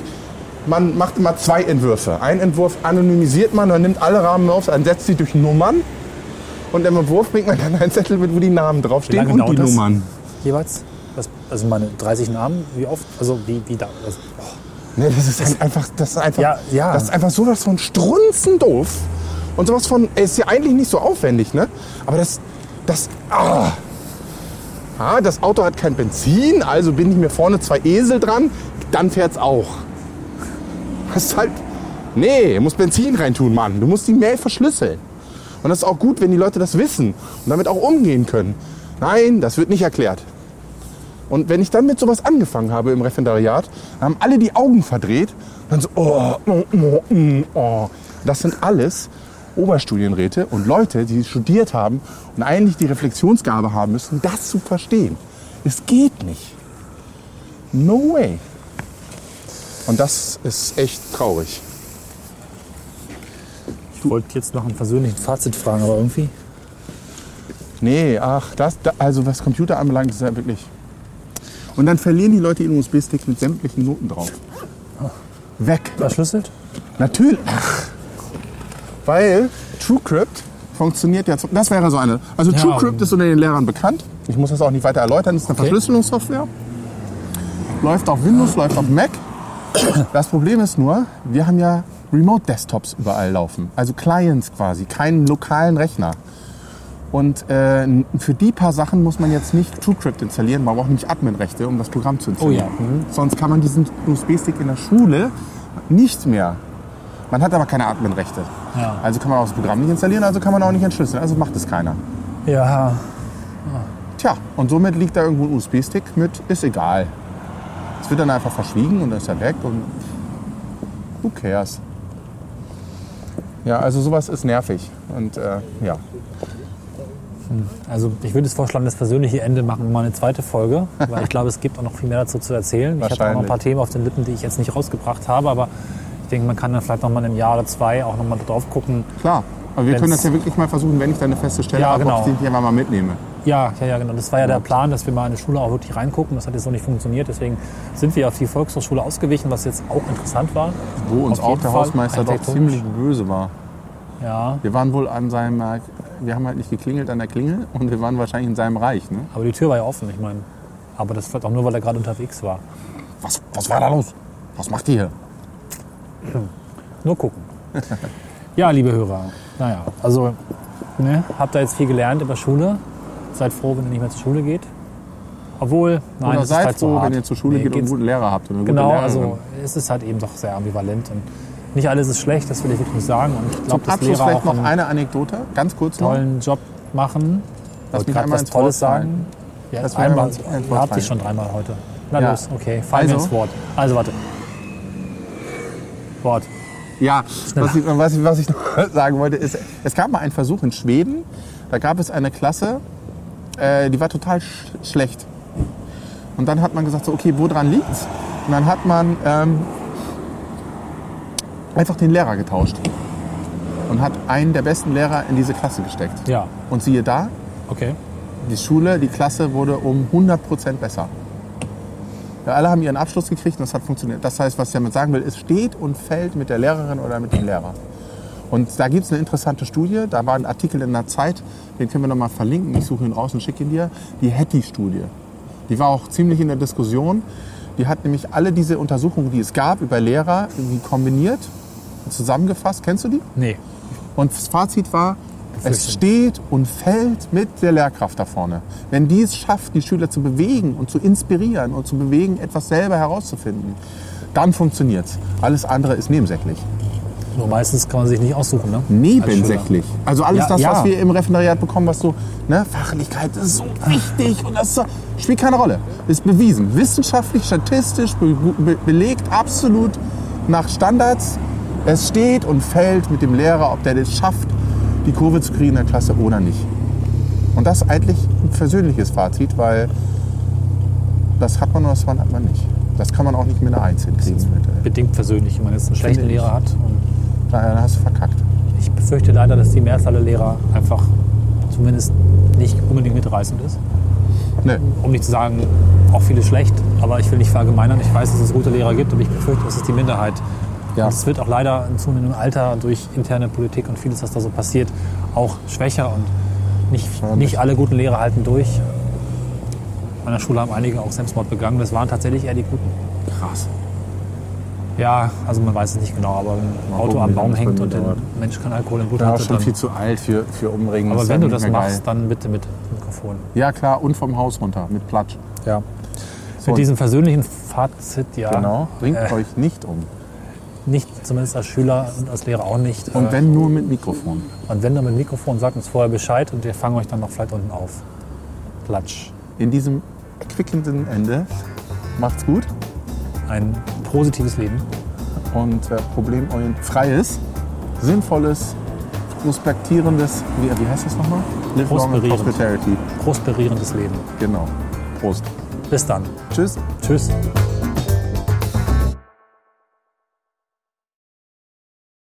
Man macht immer zwei Entwürfe. Einen Entwurf anonymisiert man, man nimmt alle Rahmen auf, dann setzt sie durch Nummern. Und im Entwurf bringt man dann einen Zettel mit, wo die Namen draufstehen und die das? Nummern. Jeweils? Das, also meine 30 Namen, wie oft? Also wie, wie da? Das, oh. Nee, das ist ein- einfach, das ist einfach, Ja, ja. das ist einfach sowas von strunzen doof und sowas von, ist ja eigentlich nicht so aufwendig, ne? Aber das, das, ah. Ah, das Auto hat kein Benzin, also bin ich mir vorne zwei Esel dran, dann fährt's auch. Das ist halt, nee, du musst Benzin reintun, Mann. Du musst die Mail verschlüsseln. Und das ist auch gut, wenn die Leute das wissen und damit auch umgehen können. Nein, das wird nicht erklärt. Und wenn ich dann mit sowas angefangen habe im Referendariat, haben alle die Augen verdreht. Dann so, oh, oh, oh, oh, oh. Das sind alles Oberstudienräte und Leute, die studiert haben und eigentlich die Reflexionsgabe haben müssen, das zu verstehen. Es geht nicht. No way. Und das ist echt traurig. Ich wollte jetzt noch ein persönliches Fazit fragen, aber irgendwie. Nee, ach, das, da, also was Computer anbelangt, ist ja wirklich. Und dann verlieren die Leute ihren USB-Sticks mit sämtlichen Noten drauf. Weg. Verschlüsselt? Natürlich. Ach. Weil TrueCrypt funktioniert ja. Das wäre so eine. Also Ja. TrueCrypt ist unter den Lehrern bekannt. Ich muss das auch nicht weiter erläutern. Das ist eine Okay. Verschlüsselungssoftware. Läuft auf Windows, läuft auf Mac. Das Problem ist nur, wir haben ja Remote-Desktops überall laufen. Also Clients quasi, keinen lokalen Rechner. Und äh, für die paar Sachen muss man jetzt nicht TrueCrypt installieren. Man braucht nicht Admin-Rechte, um das Programm zu installieren. Oh ja, mhm. Sonst kann man diesen USB-Stick in der Schule nicht mehr. Man hat aber keine Admin-Rechte. Ja. Also kann man auch das Programm nicht installieren, also kann man auch nicht entschlüsseln. Also macht es keiner. Ja. Tja, und somit liegt da irgendwo ein USB-Stick mit, ist egal. Es wird dann einfach verschwiegen und dann ist er weg und who cares? Ja, also sowas ist nervig. Und äh, ja, Also ich würde es vorschlagen, das persönliche Ende machen wir mal eine zweite Folge, weil ich glaube, es gibt auch noch viel mehr dazu zu erzählen. Ich habe auch noch ein paar Themen auf den Lippen, die ich jetzt nicht rausgebracht habe, aber ich denke, man kann dann vielleicht noch mal einem Jahr oder zwei auch noch mal drauf gucken. klar. Aber wir können das ja wirklich mal versuchen, wenn ich dann eine feste Stelle Ja, habe, genau. ob ich die einfach mal mitnehme. Ja, ja, ja, genau. Das war ja der Plan, dass wir mal in die Schule auch wirklich reingucken. Das hat jetzt noch nicht funktioniert. Deswegen sind wir auf die Volkshochschule ausgewichen, was jetzt auch interessant war. Wo uns auch der Fall Hausmeister doch ziemlich böse war. Ja, Wir waren wohl an seinem, äh, wir haben halt nicht geklingelt an der Klingel und wir waren wahrscheinlich in seinem Reich. Ne? aber die Tür war ja offen, ich meine. Aber das vielleicht auch nur, weil er gerade unterwegs war. Was, was war da los? Was macht ihr hier? Nur gucken. ja, liebe Hörer. Naja, also ne, habt ihr jetzt viel gelernt über Schule. Seid froh, wenn ihr nicht mehr zur Schule geht. Obwohl, nein, Oder es ist seid halt so froh, hart. wenn ihr zur Schule Nee, geht und einen guten Lehrer habt. Genau, also es ist halt eben doch sehr ambivalent. Und nicht alles ist schlecht, das will ich wirklich nicht sagen. Und ich glaube, dass Lehrer vielleicht auch noch eine Anekdote, ganz kurz noch. tollen Job machen. Lass mich einmal was ins Wort Tolles fallen. sagen. Ja, Lass einmal, Wort ihr habt dich schon dreimal heute. Na Ja. los, okay, fallen Also? ins Wort. Also warte. Wort. Ja, was ich, was, ich, was ich noch sagen wollte, ist, es gab mal einen Versuch in Schweden, da gab es eine Klasse, äh, die war total sch schlecht. Und dann hat man gesagt, so, okay, woran liegt's? Und dann hat man ähm, einfach den Lehrer getauscht und hat einen der besten Lehrer in diese Klasse gesteckt. Ja, Und siehe da, okay. die Schule, die Klasse wurde um 100% besser. Ja, alle haben ihren Abschluss gekriegt und das hat funktioniert. Das heißt, was ich damit sagen will, es steht und fällt mit der Lehrerin oder mit dem Lehrer. Und da gibt es eine interessante Studie, da war ein Artikel in der Zeit, den können wir nochmal verlinken, ich suche ihn raus und schicke ihn dir, die Hattie-Studie. Die war auch ziemlich in der Diskussion. Die hat nämlich alle diese Untersuchungen, die es gab über Lehrer, irgendwie kombiniert zusammengefasst. Kennst du die? Nee. Und das Fazit war, es steht und fällt mit der Lehrkraft da vorne. Wenn die es schafft, die Schüler zu bewegen und zu inspirieren und zu bewegen, etwas selber herauszufinden, dann funktioniert es. Alles andere ist nebensächlich. Nur meistens kann man sich nicht aussuchen, ne? Nebensächlich. Also alles Ja, das, ja. was wir im Referendariat bekommen, was so, ne, Fachlichkeit ist so wichtig und das so, spielt keine Rolle. Ist bewiesen. Wissenschaftlich, statistisch, be be belegt, absolut nach Standards. Es steht und fällt mit dem Lehrer, ob der das schafft, die Kurve zu kriegen in der Klasse oder nicht. Und das ist eigentlich ein persönliches Fazit, weil das hat man oder das hat man nicht. Das kann man auch nicht mit einer Eins hinkriegen. Bedingt persönlich, wenn man jetzt einen schlechten ich. Lehrer hat. Und Daher hast du verkackt. ich befürchte leider, dass die Mehrzahl der Lehrer einfach zumindest nicht unbedingt mitreißend ist. Nee. Um nicht zu sagen, auch viele schlecht, aber ich will nicht verallgemeinern. Ich weiß, dass es gute Lehrer gibt und ich befürchte, das ist die Minderheit. Ja. Und es wird auch leider in zunehmendem Alter durch interne Politik und vieles, was da so passiert, auch schwächer und nicht, nicht alle guten Lehrer halten durch. An der Schule haben einige auch Selbstmord begangen. Das waren tatsächlich eher die Guten. Krass. Ja, also man weiß es nicht genau, aber wenn ein Mal Auto gucken, am Baum hängt und dauert. Mensch kein Alkohol im Blut Ja, hat, schon viel zu alt für, für Umringen. aber wenn ja du das machst, geil. dann bitte mit Mikrofon. Ja, klar, und vom Haus runter mit Platsch. Ja. So, Mit diesem persönlichen Fazit, ja, genau, bringt äh, euch nicht um. Nicht, zumindest als Schüler und als Lehrer auch nicht. Und Äh, wenn nur mit Mikrofon. und wenn dann mit Mikrofon, sagt uns vorher Bescheid und wir fangen euch dann noch vielleicht unten auf. Platsch. In diesem erquickenden Ende macht's gut Ein positives Leben. und äh, problemorientfreies, sinnvolles, prospektierendes, wie, wie heißt das nochmal? Live Prosperierend. prosperity. Prosperierendes Leben. Genau. Prost. Bis dann. Tschüss. Tschüss.